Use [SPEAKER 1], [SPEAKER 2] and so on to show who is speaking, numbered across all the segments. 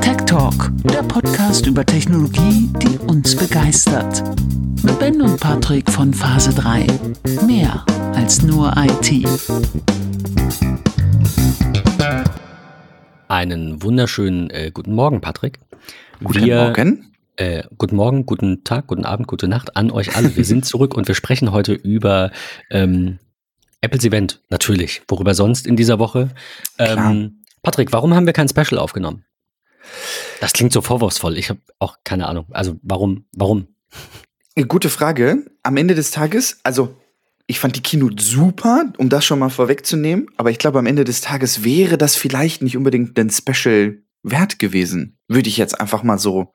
[SPEAKER 1] Tech Talk, der Podcast über Technologie, die uns begeistert. Mit Ben und Patrick von Phase 3. Mehr als nur IT.
[SPEAKER 2] Einen wunderschönen äh, guten Morgen, Patrick.
[SPEAKER 3] Guten wir, Morgen.
[SPEAKER 2] Äh, guten Morgen, guten Tag, guten Abend, gute Nacht an euch alle. Wir sind zurück und wir sprechen heute über ähm, Apples Event, natürlich. Worüber sonst in dieser Woche? Ähm, Patrick, warum haben wir kein Special aufgenommen? Das klingt so vorwurfsvoll. Ich habe auch keine Ahnung. Also warum? Warum?
[SPEAKER 3] Gute Frage. Am Ende des Tages, also ich fand die Keynote super, um das schon mal vorwegzunehmen. Aber ich glaube, am Ende des Tages wäre das vielleicht nicht unbedingt ein Special wert gewesen. Würde ich jetzt einfach mal so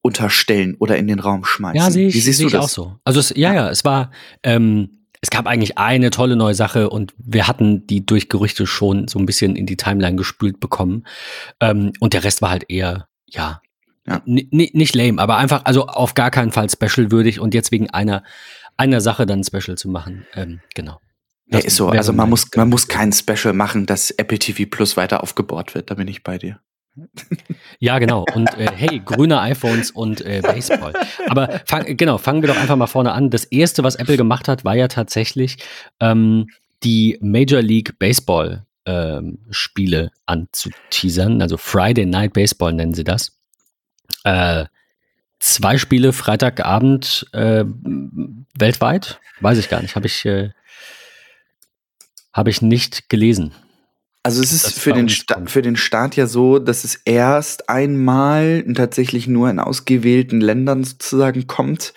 [SPEAKER 3] unterstellen oder in den Raum schmeißen.
[SPEAKER 2] Ja, sehe ich, Wie siehst seh du das? auch so. Also es, ja, ja, es war, ähm, es gab eigentlich eine tolle neue Sache und wir hatten die durch Gerüchte schon so ein bisschen in die Timeline gespült bekommen. Ähm, und der Rest war halt eher, ja, ja. nicht lame, aber einfach, also auf gar keinen Fall special würdig und jetzt wegen einer, einer Sache dann special zu machen. Ähm, genau.
[SPEAKER 3] Ja, ist so. Also man muss, man muss kein Special machen, dass Apple TV Plus weiter aufgebaut wird. Da bin ich bei dir.
[SPEAKER 2] Ja, genau. Und äh, hey, grüne iPhones und äh, Baseball. Aber fang, genau, fangen wir doch einfach mal vorne an. Das erste, was Apple gemacht hat, war ja tatsächlich ähm, die Major League Baseball ähm, Spiele anzuteasern. Also Friday Night Baseball nennen sie das. Äh, zwei Spiele Freitagabend äh, weltweit. Weiß ich gar nicht. Habe ich, äh, hab ich nicht gelesen.
[SPEAKER 3] Also es ist für den, für den Staat ja so, dass es erst einmal tatsächlich nur in ausgewählten Ländern sozusagen kommt.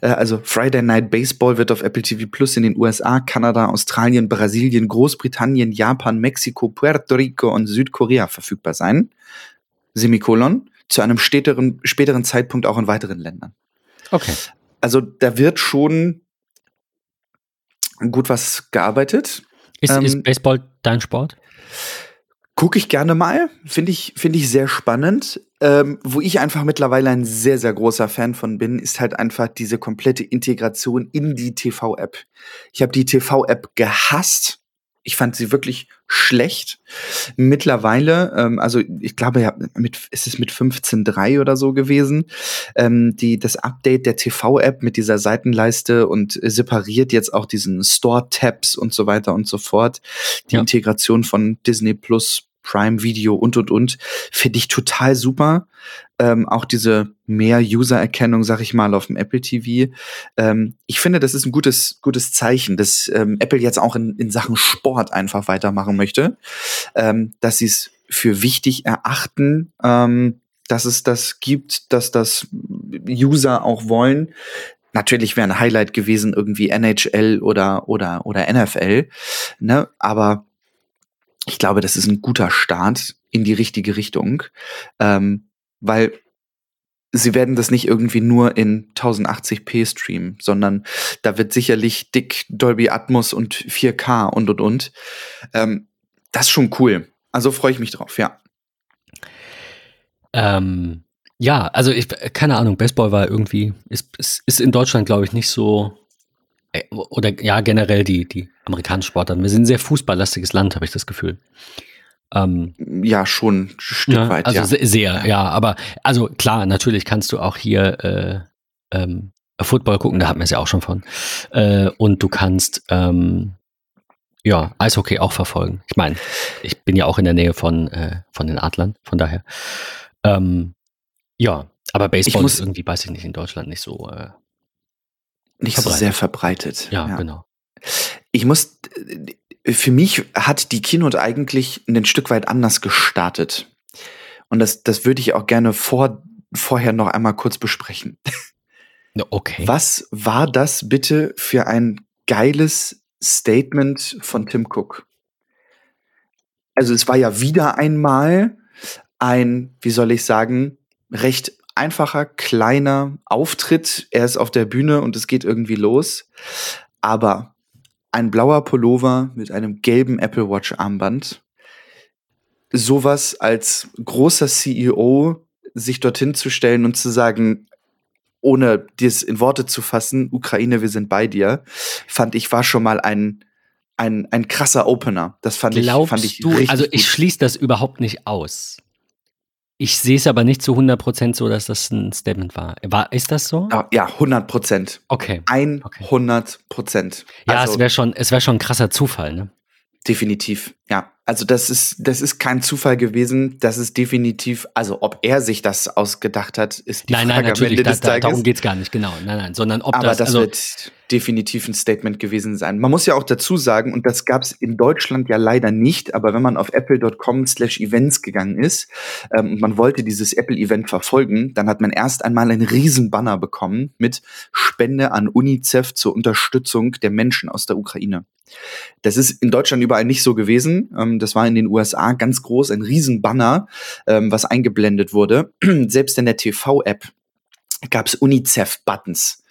[SPEAKER 3] Äh, also Friday Night Baseball wird auf Apple TV Plus in den USA, Kanada, Australien, Brasilien, Großbritannien, Japan, Mexiko, Puerto Rico und Südkorea verfügbar sein. Semikolon. Zu einem späteren, späteren Zeitpunkt auch in weiteren Ländern.
[SPEAKER 2] Okay.
[SPEAKER 3] Also da wird schon gut was gearbeitet.
[SPEAKER 2] Ist, ähm, ist Baseball dein Sport?
[SPEAKER 3] Gucke ich gerne mal, finde ich, finde ich sehr spannend. Ähm, wo ich einfach mittlerweile ein sehr, sehr großer Fan von bin, ist halt einfach diese komplette Integration in die TV-App. Ich habe die TV-App gehasst. Ich fand sie wirklich schlecht. Mittlerweile, ähm, also ich glaube, ja, mit, ist es mit 15.3 oder so gewesen, ähm, die, das Update der TV-App mit dieser Seitenleiste und separiert jetzt auch diesen Store-Tabs und so weiter und so fort. Die ja. Integration von Disney Plus Prime Video und und und finde ich total super. Ähm, auch diese mehr User-Erkennung, sag ich mal, auf dem Apple TV. Ähm, ich finde, das ist ein gutes, gutes Zeichen, dass ähm, Apple jetzt auch in, in Sachen Sport einfach weitermachen möchte, ähm, dass sie es für wichtig erachten, ähm, dass es das gibt, dass das User auch wollen. Natürlich wäre ein Highlight gewesen irgendwie NHL oder oder oder NFL, ne? Aber ich glaube, das ist ein guter Start in die richtige Richtung, ähm, weil sie werden das nicht irgendwie nur in 1080p streamen, sondern da wird sicherlich dick Dolby Atmos und 4K und und und. Ähm, das ist schon cool. Also freue ich mich drauf, ja.
[SPEAKER 2] Ähm, ja, also ich, keine Ahnung, Baseball war irgendwie, ist, ist, ist in Deutschland, glaube ich, nicht so oder ja, generell die, die amerikanischen Sportarten. Wir sind ein sehr fußballlastiges Land, habe ich das Gefühl.
[SPEAKER 3] Ähm, ja, schon ein Stück
[SPEAKER 2] ja,
[SPEAKER 3] weit.
[SPEAKER 2] Also ja. sehr, ja. ja. Aber also klar, natürlich kannst du auch hier äh, ähm, Football gucken, da hatten wir es ja auch schon von. Äh, und du kannst ähm, ja Eishockey auch verfolgen. Ich meine, ich bin ja auch in der Nähe von, äh, von den Adlern, von daher. Ähm, ja, aber Baseball muss, ist irgendwie, weiß ich nicht, in Deutschland nicht so äh,
[SPEAKER 3] nicht so sehr verbreitet.
[SPEAKER 2] Ja, ja, genau.
[SPEAKER 3] Ich muss, für mich hat die Keynote eigentlich ein Stück weit anders gestartet. Und das, das würde ich auch gerne vor, vorher noch einmal kurz besprechen.
[SPEAKER 2] Okay.
[SPEAKER 3] Was war das bitte für ein geiles Statement von Tim Cook? Also es war ja wieder einmal ein, wie soll ich sagen, recht einfacher, kleiner Auftritt. Er ist auf der Bühne und es geht irgendwie los. Aber ein blauer Pullover mit einem gelben Apple Watch Armband. Sowas als großer CEO sich dorthin zu stellen und zu sagen, ohne dies in Worte zu fassen, Ukraine, wir sind bei dir, fand ich war schon mal ein ein, ein krasser Opener. Das fand
[SPEAKER 2] Glaubst
[SPEAKER 3] ich, fand ich
[SPEAKER 2] du,
[SPEAKER 3] richtig
[SPEAKER 2] also ich
[SPEAKER 3] gut.
[SPEAKER 2] schließe das überhaupt nicht aus. Ich sehe es aber nicht zu 100% so, dass das ein Statement war. war ist das so?
[SPEAKER 3] Ja, Ja, 100 Prozent.
[SPEAKER 2] Okay.
[SPEAKER 3] 100 Prozent.
[SPEAKER 2] Ja,
[SPEAKER 3] also,
[SPEAKER 2] es wäre schon, es wäre schon ein krasser Zufall, ne?
[SPEAKER 3] definitiv. Ja, also das ist, das ist kein Zufall gewesen. Das ist definitiv, also ob er sich das ausgedacht hat, ist die
[SPEAKER 2] Nein,
[SPEAKER 3] Frage
[SPEAKER 2] nein, natürlich,
[SPEAKER 3] Ende
[SPEAKER 2] da,
[SPEAKER 3] des
[SPEAKER 2] da, darum geht's gar nicht, genau. Nein, nein, sondern ob
[SPEAKER 3] Aber
[SPEAKER 2] das,
[SPEAKER 3] das,
[SPEAKER 2] also,
[SPEAKER 3] wird definitiv ein Statement gewesen sein. Man muss ja auch dazu sagen, und das gab es in Deutschland ja leider nicht, aber wenn man auf apple.com slash events gegangen ist ähm, und man wollte dieses Apple-Event verfolgen, dann hat man erst einmal einen riesen Banner bekommen mit Spende an UNICEF zur Unterstützung der Menschen aus der Ukraine. Das ist in Deutschland überall nicht so gewesen. Ähm, das war in den USA ganz groß, ein riesen Banner, ähm, was eingeblendet wurde. Selbst in der TV-App gab es UNICEF-Buttons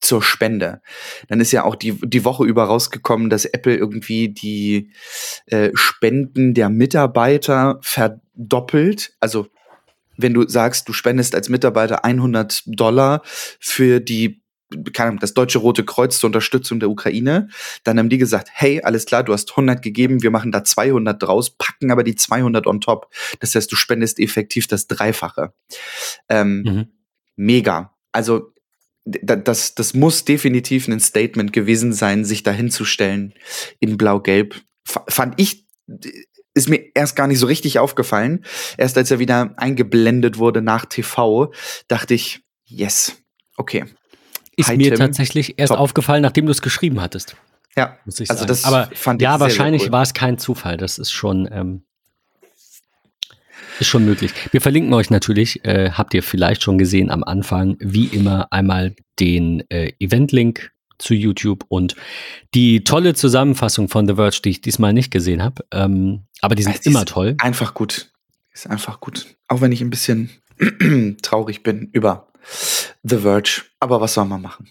[SPEAKER 3] zur Spende. Dann ist ja auch die, die Woche über rausgekommen, dass Apple irgendwie die äh, Spenden der Mitarbeiter verdoppelt. Also wenn du sagst, du spendest als Mitarbeiter 100 Dollar für die das Deutsche Rote Kreuz zur Unterstützung der Ukraine, dann haben die gesagt, hey, alles klar, du hast 100 gegeben, wir machen da 200 draus, packen aber die 200 on top. Das heißt, du spendest effektiv das Dreifache. Ähm,
[SPEAKER 2] mhm.
[SPEAKER 3] mega. Also das, das muss definitiv ein Statement gewesen sein, sich da hinzustellen in Blau-Gelb. Fand ich, ist mir erst gar nicht so richtig aufgefallen. Erst als er wieder eingeblendet wurde nach TV, dachte ich, yes, okay.
[SPEAKER 2] Ist
[SPEAKER 3] Hi,
[SPEAKER 2] mir
[SPEAKER 3] Tim.
[SPEAKER 2] tatsächlich erst
[SPEAKER 3] Top.
[SPEAKER 2] aufgefallen, nachdem du es geschrieben hattest,
[SPEAKER 3] Ja,
[SPEAKER 2] muss ich
[SPEAKER 3] also
[SPEAKER 2] sagen.
[SPEAKER 3] das
[SPEAKER 2] Aber
[SPEAKER 3] fand ich
[SPEAKER 2] ja,
[SPEAKER 3] sehr,
[SPEAKER 2] wahrscheinlich
[SPEAKER 3] cool.
[SPEAKER 2] war es kein Zufall. Das ist schon, ähm, ist schon möglich. Wir verlinken euch natürlich, äh, habt ihr vielleicht schon gesehen am Anfang, wie immer einmal den äh, Event-Link zu YouTube und die tolle Zusammenfassung von The Verge, die ich diesmal nicht gesehen habe. Ähm, aber die sind
[SPEAKER 3] Es
[SPEAKER 2] immer
[SPEAKER 3] ist
[SPEAKER 2] toll.
[SPEAKER 3] Einfach gut. Ist einfach gut. Auch wenn ich ein bisschen traurig bin über The Verge. Aber was soll man machen?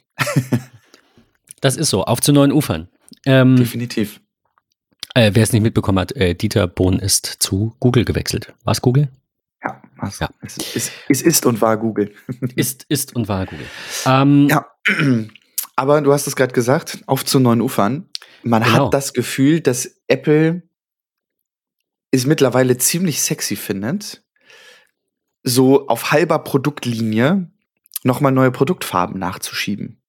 [SPEAKER 2] Das ist so. Auf zu neuen Ufern. Ähm,
[SPEAKER 3] Definitiv.
[SPEAKER 2] äh, Wer es nicht mitbekommen hat, äh, Dieter Bohn ist zu Google gewechselt. War es Google?
[SPEAKER 3] Ja, was?
[SPEAKER 2] Ja.
[SPEAKER 3] Es, es, es ist und war Google.
[SPEAKER 2] Ist, ist und war Google. Ähm,
[SPEAKER 3] Ja, aber du hast es gerade gesagt, auf zu neuen Ufern. Man
[SPEAKER 2] Genau.
[SPEAKER 3] hat das Gefühl, dass Apple es mittlerweile ziemlich sexy findet, so auf halber Produktlinie nochmal neue Produktfarben nachzuschieben.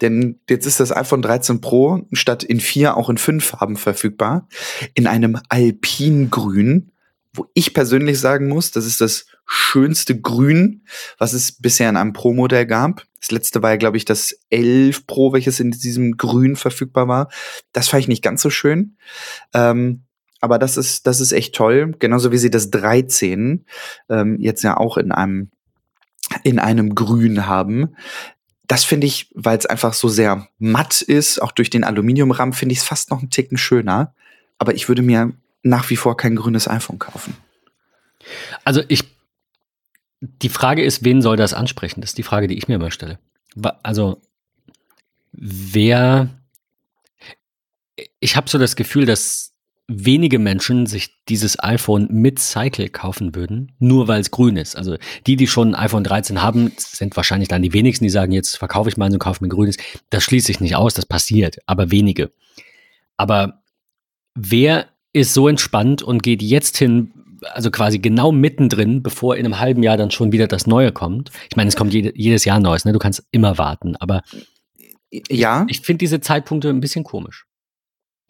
[SPEAKER 3] Denn jetzt ist das iPhone 13 Pro statt in vier auch in fünf Farben verfügbar. In einem Alpingrün, wo ich persönlich sagen muss, das ist das schönste Grün, was es bisher in einem Pro-Modell gab. Das letzte war ja, glaube ich, das 11 Pro, welches in diesem Grün verfügbar war. Das fand ich nicht ganz so schön. Ähm, aber das ist, das ist echt toll. Genauso wie sie das 13 ähm, jetzt ja auch in einem, in einem Grün haben. Das finde ich, weil es einfach so sehr matt ist, auch durch den Aluminiumrahmen, finde ich es fast noch einen Ticken schöner. Aber ich würde mir nach wie vor kein grünes iPhone kaufen.
[SPEAKER 2] Also ich, die Frage ist, wen soll das ansprechen? Das ist die Frage, die ich mir immer stelle. Also wer, ich habe so das Gefühl, dass wenige Menschen sich dieses iPhone mit Cycle kaufen würden, nur weil es grün ist. Also die, die schon ein iPhone 13 haben, sind wahrscheinlich dann die wenigsten, die sagen, jetzt verkaufe ich meinen und kaufe mir grünes. Das schließe ich nicht aus, das passiert, aber wenige. Aber wer ist so entspannt und geht jetzt hin, also quasi genau mittendrin, bevor in einem halben Jahr dann schon wieder das Neue kommt? Ich meine, es kommt jede, jedes Jahr Neues, ne? Du kannst immer warten, aber
[SPEAKER 3] Ja,
[SPEAKER 2] ich finde diese Zeitpunkte ein bisschen komisch.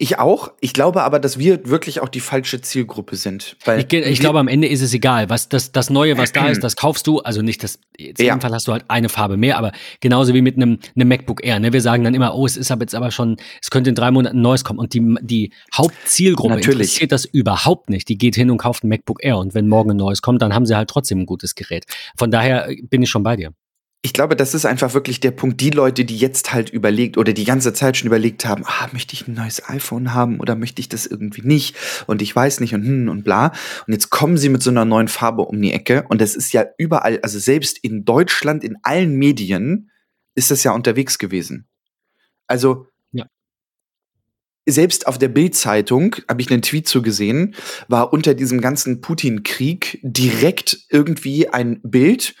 [SPEAKER 3] Ich auch. Ich glaube aber, dass wir wirklich auch die falsche Zielgruppe sind. Weil
[SPEAKER 2] Ich, ich glaube, am Ende ist es egal. Was das, das Neue, was da ist, das kaufst du. Also nicht das, in
[SPEAKER 3] Ja.
[SPEAKER 2] dem Fall hast du halt eine Farbe mehr, aber genauso wie mit einem, einem MacBook Air. Ne? Wir sagen dann immer, oh, es ist aber jetzt aber schon, es könnte in drei Monaten ein neues kommen. Und die, die Hauptzielgruppe
[SPEAKER 3] Natürlich.
[SPEAKER 2] interessiert das überhaupt nicht. Die geht hin und kauft ein MacBook Air. Und wenn morgen ein neues kommt, dann haben sie halt trotzdem ein gutes Gerät. Von daher bin ich schon bei dir.
[SPEAKER 3] Ich glaube, das ist einfach wirklich der Punkt. Die Leute, die jetzt halt überlegt oder die ganze Zeit schon überlegt haben, ah, möchte ich ein neues iPhone haben oder möchte ich das irgendwie nicht und ich weiß nicht und hm und bla. Und jetzt kommen sie mit so einer neuen Farbe um die Ecke und das ist ja überall, also selbst in Deutschland, in allen Medien ist das ja unterwegs gewesen. Also
[SPEAKER 2] Ja.
[SPEAKER 3] selbst auf der Bild-Zeitung habe ich einen Tweet zu gesehen, war unter diesem ganzen Putin-Krieg direkt irgendwie ein Bild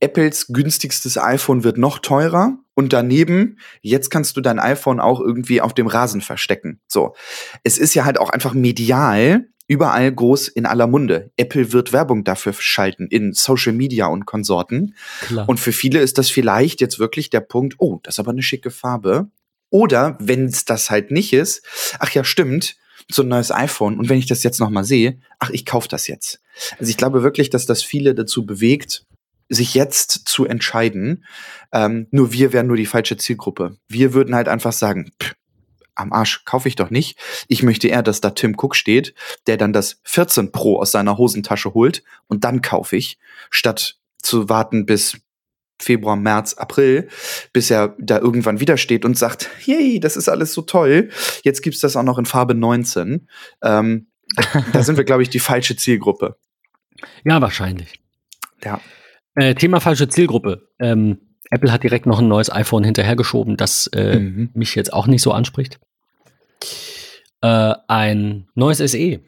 [SPEAKER 3] Apples günstigstes iPhone wird noch teurer und daneben, jetzt kannst du dein iPhone auch irgendwie auf dem Rasen verstecken. So. Es ist ja halt auch einfach medial überall groß in aller Munde. Apple wird Werbung dafür schalten in Social Media und Konsorten. Klar. Und für viele ist das vielleicht jetzt wirklich der Punkt, oh, das ist aber eine schicke Farbe. Oder wenn es das halt nicht ist, ach ja, stimmt, so ein neues iPhone. Und wenn ich das jetzt noch mal sehe, ach, ich kaufe das jetzt. Also ich glaube wirklich, dass das viele dazu bewegt, sich jetzt zu entscheiden. Ähm, nur wir wären nur die falsche Zielgruppe. Wir würden halt einfach sagen, pff, am Arsch kaufe ich doch nicht. Ich möchte eher, dass da Tim Cook steht, der dann das 14 Pro aus seiner Hosentasche holt und dann kaufe ich, statt zu warten bis Februar, März, April, bis er da irgendwann wieder steht und sagt, yay, das ist alles so toll. Jetzt gibt's das auch noch in Farbe 19. Ähm, da sind wir, glaube ich, die falsche Zielgruppe.
[SPEAKER 2] Ja, wahrscheinlich.
[SPEAKER 3] Ja.
[SPEAKER 2] Äh, Thema falsche Zielgruppe. Ähm, Apple hat direkt noch ein neues iPhone hinterhergeschoben, das äh, mhm. mich jetzt auch nicht so anspricht. Äh, ein neues SE.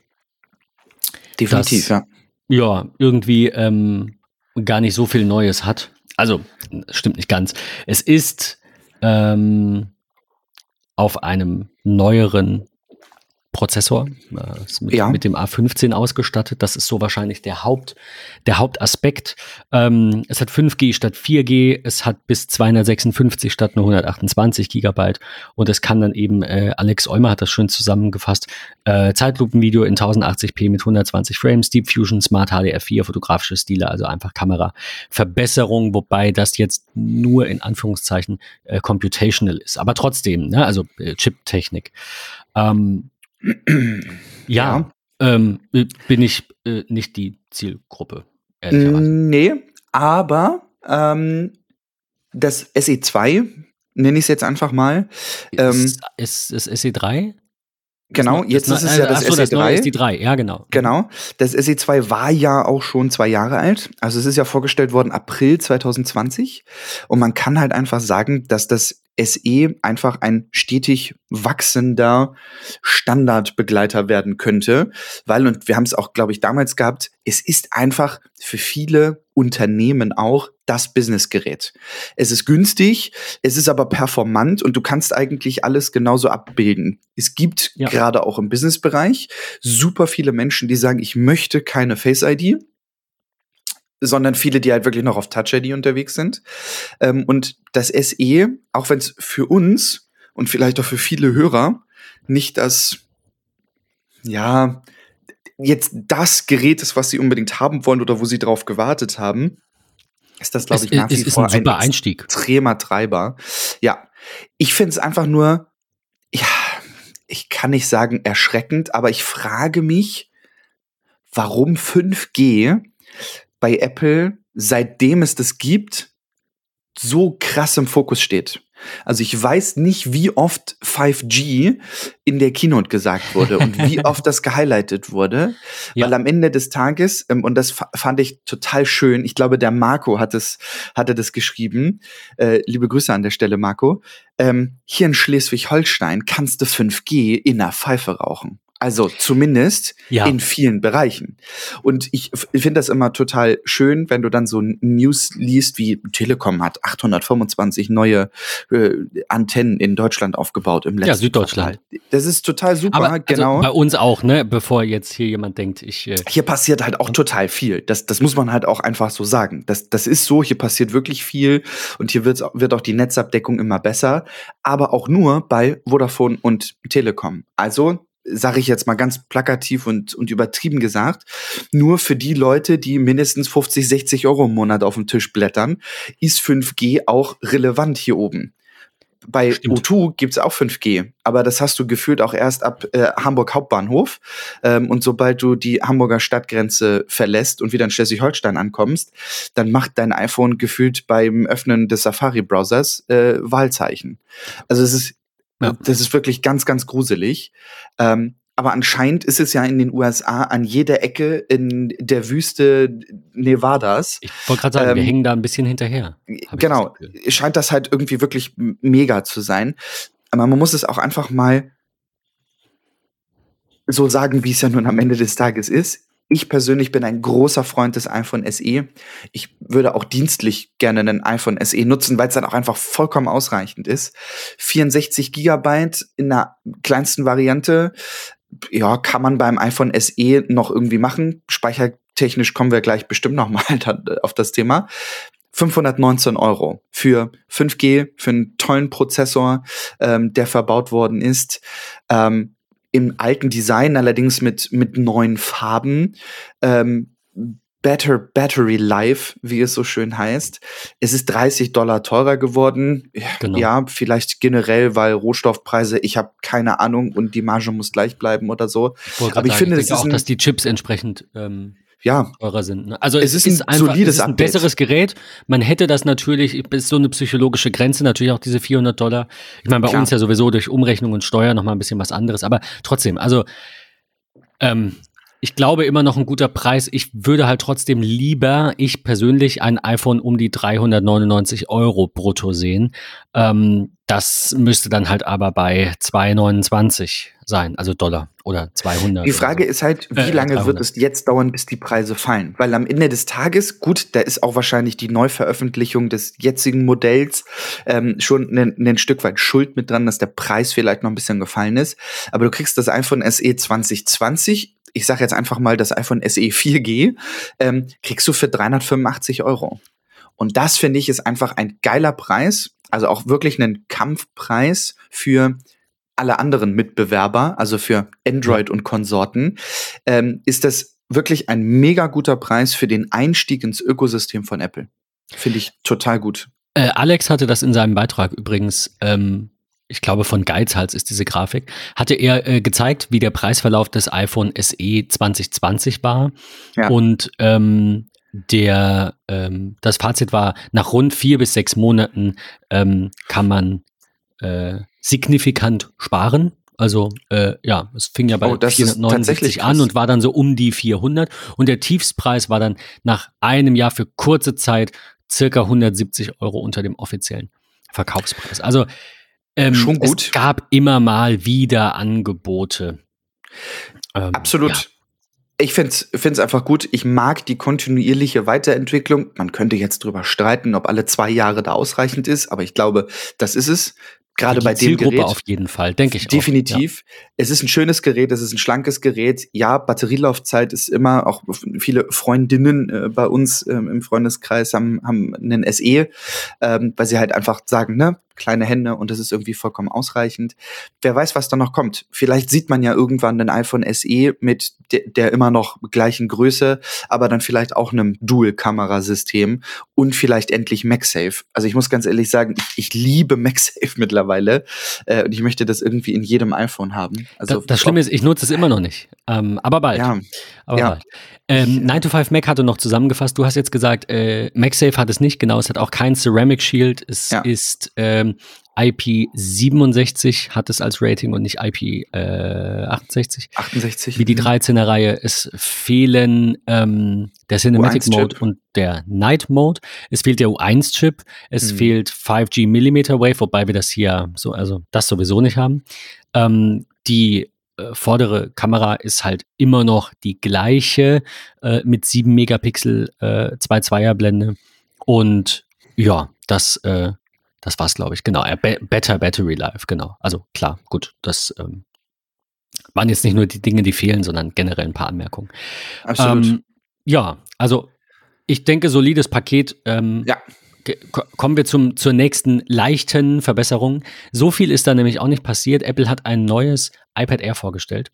[SPEAKER 3] Definitiv, das,
[SPEAKER 2] ja. Ja, irgendwie ähm, gar nicht so viel Neues hat. Also, stimmt nicht ganz. Es ist ähm, auf einem neueren Prozessor, äh, mit, ja. mit, dem A15 ausgestattet. Das ist so wahrscheinlich der, Haupt, der Hauptaspekt. Ähm, es hat 5G statt 4G, es hat bis 256 statt nur 128 Gigabyte und es kann dann eben, äh, Alex Eumer hat das schön zusammengefasst, äh, Zeitlupenvideo in 1080p mit 120 Frames, Deep Fusion, Smart HDR4, fotografische Stile, also einfach Kameraverbesserung, wobei das jetzt nur in Anführungszeichen äh, computational ist, aber trotzdem, ne, also äh, Chip-Technik. Ähm, ja, Ähm, bin ich äh, nicht die Zielgruppe.
[SPEAKER 3] Nee, aber ähm, das SE2, nenne ich es jetzt einfach mal.
[SPEAKER 2] Ähm, ist, ist, ist SE3?
[SPEAKER 3] Genau, jetzt ist es ja das
[SPEAKER 2] Achso,
[SPEAKER 3] SE3. Das
[SPEAKER 2] neue ist die 3, ja genau.
[SPEAKER 3] Genau, das SE2 war ja auch schon zwei Jahre alt. Also es ist ja vorgestellt worden April 2020. Und man kann halt einfach sagen, dass das SE einfach ein stetig wachsender Standardbegleiter werden könnte, weil, und wir haben es auch, glaube ich, damals gehabt, es ist einfach für viele Unternehmen auch das Businessgerät. Es ist günstig, es ist aber performant und du kannst eigentlich alles genauso abbilden. Es gibt ja. gerade auch im Businessbereich super viele Menschen, die sagen, ich möchte keine Face ID sondern viele, die halt wirklich noch auf Touch ID unterwegs sind. Ähm, und das SE, auch wenn es für uns und vielleicht auch für viele Hörer nicht das, ja, jetzt das Gerät ist, was sie unbedingt haben wollen oder wo sie drauf gewartet haben, ist das, glaube ich, nach wie vor ein, ein extremer Treiber. Ja, ich finde es einfach nur, ja, ich kann nicht sagen erschreckend, aber ich frage mich, warum 5G bei Apple, seitdem es das gibt, so krass im Fokus steht. Also ich weiß nicht, wie oft 5G in der Keynote gesagt wurde und wie oft das gehighlightet wurde, ja. weil am Ende des Tages ähm, und das fand ich total schön. Ich glaube, der Marco hat es hatte das geschrieben. Äh, liebe Grüße an der Stelle, Marco. Ähm, hier in Schleswig-Holstein kannst du 5G in der Pfeife rauchen. Also zumindest ja. in vielen Bereichen. Und ich finde das immer total schön, wenn du dann so News liest, wie Telekom hat 825 neue äh, Antennen in Deutschland aufgebaut im letzten
[SPEAKER 2] Ja, Süddeutschland.
[SPEAKER 3] Quartal. Das ist total super, Aber, also genau.
[SPEAKER 2] bei uns auch, ne? Bevor jetzt hier jemand denkt, ich. Äh
[SPEAKER 3] hier passiert halt auch total viel. Das, das muss man halt auch einfach so sagen. Das, das ist so, hier passiert wirklich viel und hier wird, wird auch die Netzabdeckung immer besser. Aber auch nur bei Vodafone und Telekom. Also sage ich jetzt mal ganz plakativ und, und übertrieben gesagt, nur für die Leute, die mindestens 50, 60 Euro im Monat auf dem Tisch blättern, ist 5G auch relevant hier oben. Bei Stimmt. O2 gibt's auch 5G, aber das hast du gefühlt auch erst ab äh, Hamburg Hauptbahnhof. Ähm, und sobald du die Hamburger Stadtgrenze verlässt und wieder in Schleswig-Holstein ankommst, dann macht dein iPhone gefühlt beim Öffnen des Safari-Browsers äh, Wahlzeichen. Also es ist ja. Das ist wirklich ganz, ganz gruselig. Ähm, aber anscheinend ist es ja in den USA an jeder Ecke in der Wüste Nevadas.
[SPEAKER 2] Ich wollte gerade sagen, ähm, wir hängen da ein bisschen hinterher.
[SPEAKER 3] Genau. Das scheint das halt irgendwie wirklich mega zu sein. Aber man muss es auch einfach mal so sagen, wie es ja nun am Ende des Tages ist. Ich persönlich bin ein großer Freund des iPhone SE. Ich würde auch dienstlich gerne einen iPhone SE nutzen, weil es dann auch einfach vollkommen ausreichend ist. 64 Gigabyte in der kleinsten Variante. Ja, kann man beim iPhone SE noch irgendwie machen. Speichertechnisch kommen wir gleich bestimmt noch mal auf das Thema. 519 Euro für 5G, für einen tollen Prozessor, ähm, der verbaut worden ist. Ähm, Im alten Design allerdings mit, mit neuen Farben. Ähm, Better Battery Life, wie es so schön heißt. Es ist 30 Dollar teurer geworden. Genau. Ja, vielleicht generell, weil Rohstoffpreise, ich habe keine Ahnung und die Marge muss gleich bleiben oder so.
[SPEAKER 2] Ich Aber ich sagen, finde, ich denke auch, dass die Chips entsprechend ähm,
[SPEAKER 3] ja.
[SPEAKER 2] teurer sind. Ne? Also es, es ist, ein einfach, solides ein besseres Gerät. Man hätte das natürlich, ist so eine psychologische Grenze, natürlich auch diese 400 Dollar. Ich meine, bei Klar. uns ja sowieso durch Umrechnung und Steuer noch mal ein bisschen was anderes. Aber trotzdem, also ähm, ich glaube immer noch ein guter Preis. Ich würde halt trotzdem lieber, ich persönlich, ein iPhone um die 399 Euro brutto sehen. Ähm, das müsste dann halt aber bei 229 sein, also Dollar oder 200.
[SPEAKER 3] Die Frage so. ist halt, wie äh, lange 300. wird es jetzt dauern, bis die Preise fallen? Weil am Ende des Tages, gut, da ist auch wahrscheinlich die Neuveröffentlichung des jetzigen Modells ähm, schon ein, ein Stück weit Schuld mit dran, dass der Preis vielleicht noch ein bisschen gefallen ist. Aber du kriegst das iPhone SE 2020 ich sage jetzt einfach mal das iPhone SE 4G, ähm, kriegst du für 385 Euro. Und das finde ich ist einfach ein geiler Preis, also auch wirklich ein Kampfpreis für alle anderen Mitbewerber, also für Android und Konsorten, ähm, ist das wirklich ein mega guter Preis für den Einstieg ins Ökosystem von Apple. Finde ich total gut.
[SPEAKER 2] Äh, Alex hatte das in seinem Beitrag übrigens ähm, ich glaube von Geizhals ist diese Grafik, hatte er äh, gezeigt, wie der Preisverlauf des iPhone SE 2020 war. Ja. Und ähm, der ähm, das Fazit war, nach rund vier bis sechs Monaten ähm, kann man äh, signifikant sparen. Also äh, ja, es fing ja bei oh, 469 an und war dann so um die 400. Und der Tiefspreis war dann nach einem Jahr für kurze Zeit circa 170 Euro unter dem offiziellen Verkaufspreis. Also ähm, Schon gut. Es gab immer mal wieder Angebote.
[SPEAKER 3] Ähm, Absolut. Ja. Ich finde es einfach gut. Ich mag die kontinuierliche Weiterentwicklung. Man könnte jetzt drüber streiten, ob alle zwei Jahre da ausreichend ist, aber ich glaube, das ist es. Gerade bei dem Gerät.
[SPEAKER 2] auf jeden Fall, denke ich.
[SPEAKER 3] Definitiv. Auch, ja. Es ist ein schönes Gerät, es ist ein schlankes Gerät. Ja, Batterielaufzeit ist immer, auch viele Freundinnen äh, bei uns ähm, im Freundeskreis haben, haben einen SE, ähm, weil sie halt einfach sagen, ne, kleine Hände und das ist irgendwie vollkommen ausreichend. Wer weiß, was da noch kommt. Vielleicht sieht man ja irgendwann ein iPhone SE mit de der immer noch gleichen Größe, aber dann vielleicht auch einem Dual-Kamerasystem und vielleicht endlich MagSafe. Also ich muss ganz ehrlich sagen, ich, ich liebe MagSafe mittlerweile äh, und ich möchte das irgendwie in jedem iPhone haben.
[SPEAKER 2] Also das, das Schlimme ist, ich nutze es immer noch nicht, ähm, aber bald. Ja. Aber ja. bald. Ähm, 9 to 5 Mac hatte noch zusammengefasst, du hast jetzt gesagt, äh, MagSafe hat es nicht, genau, es hat auch kein Ceramic Shield, es ja. ist ähm, IP67 hat es als Rating und nicht IP äh, 68.
[SPEAKER 3] 68.
[SPEAKER 2] Wie die 13er Reihe. Es fehlen ähm, der Cinematic Mode und der Night Mode. Es fehlt der U1-Chip. Es mhm. fehlt 5G Millimeter Wave, wobei wir das hier so, also das sowieso nicht haben. Ähm, die äh, vordere Kamera ist halt immer noch die gleiche äh, mit 7 Megapixel äh, 2 Blende und ja, das äh, das war's, glaube ich. Genau, Better Battery Life, genau. Also klar, gut, das ähm, waren jetzt nicht nur die Dinge, die fehlen, sondern generell ein paar Anmerkungen. Absolut. Ähm, ja, also ich denke, solides Paket. Ähm, ja. Kommen wir zum, zur nächsten leichten Verbesserung. So viel ist da nämlich auch nicht passiert. Apple hat ein neues iPad Air vorgestellt.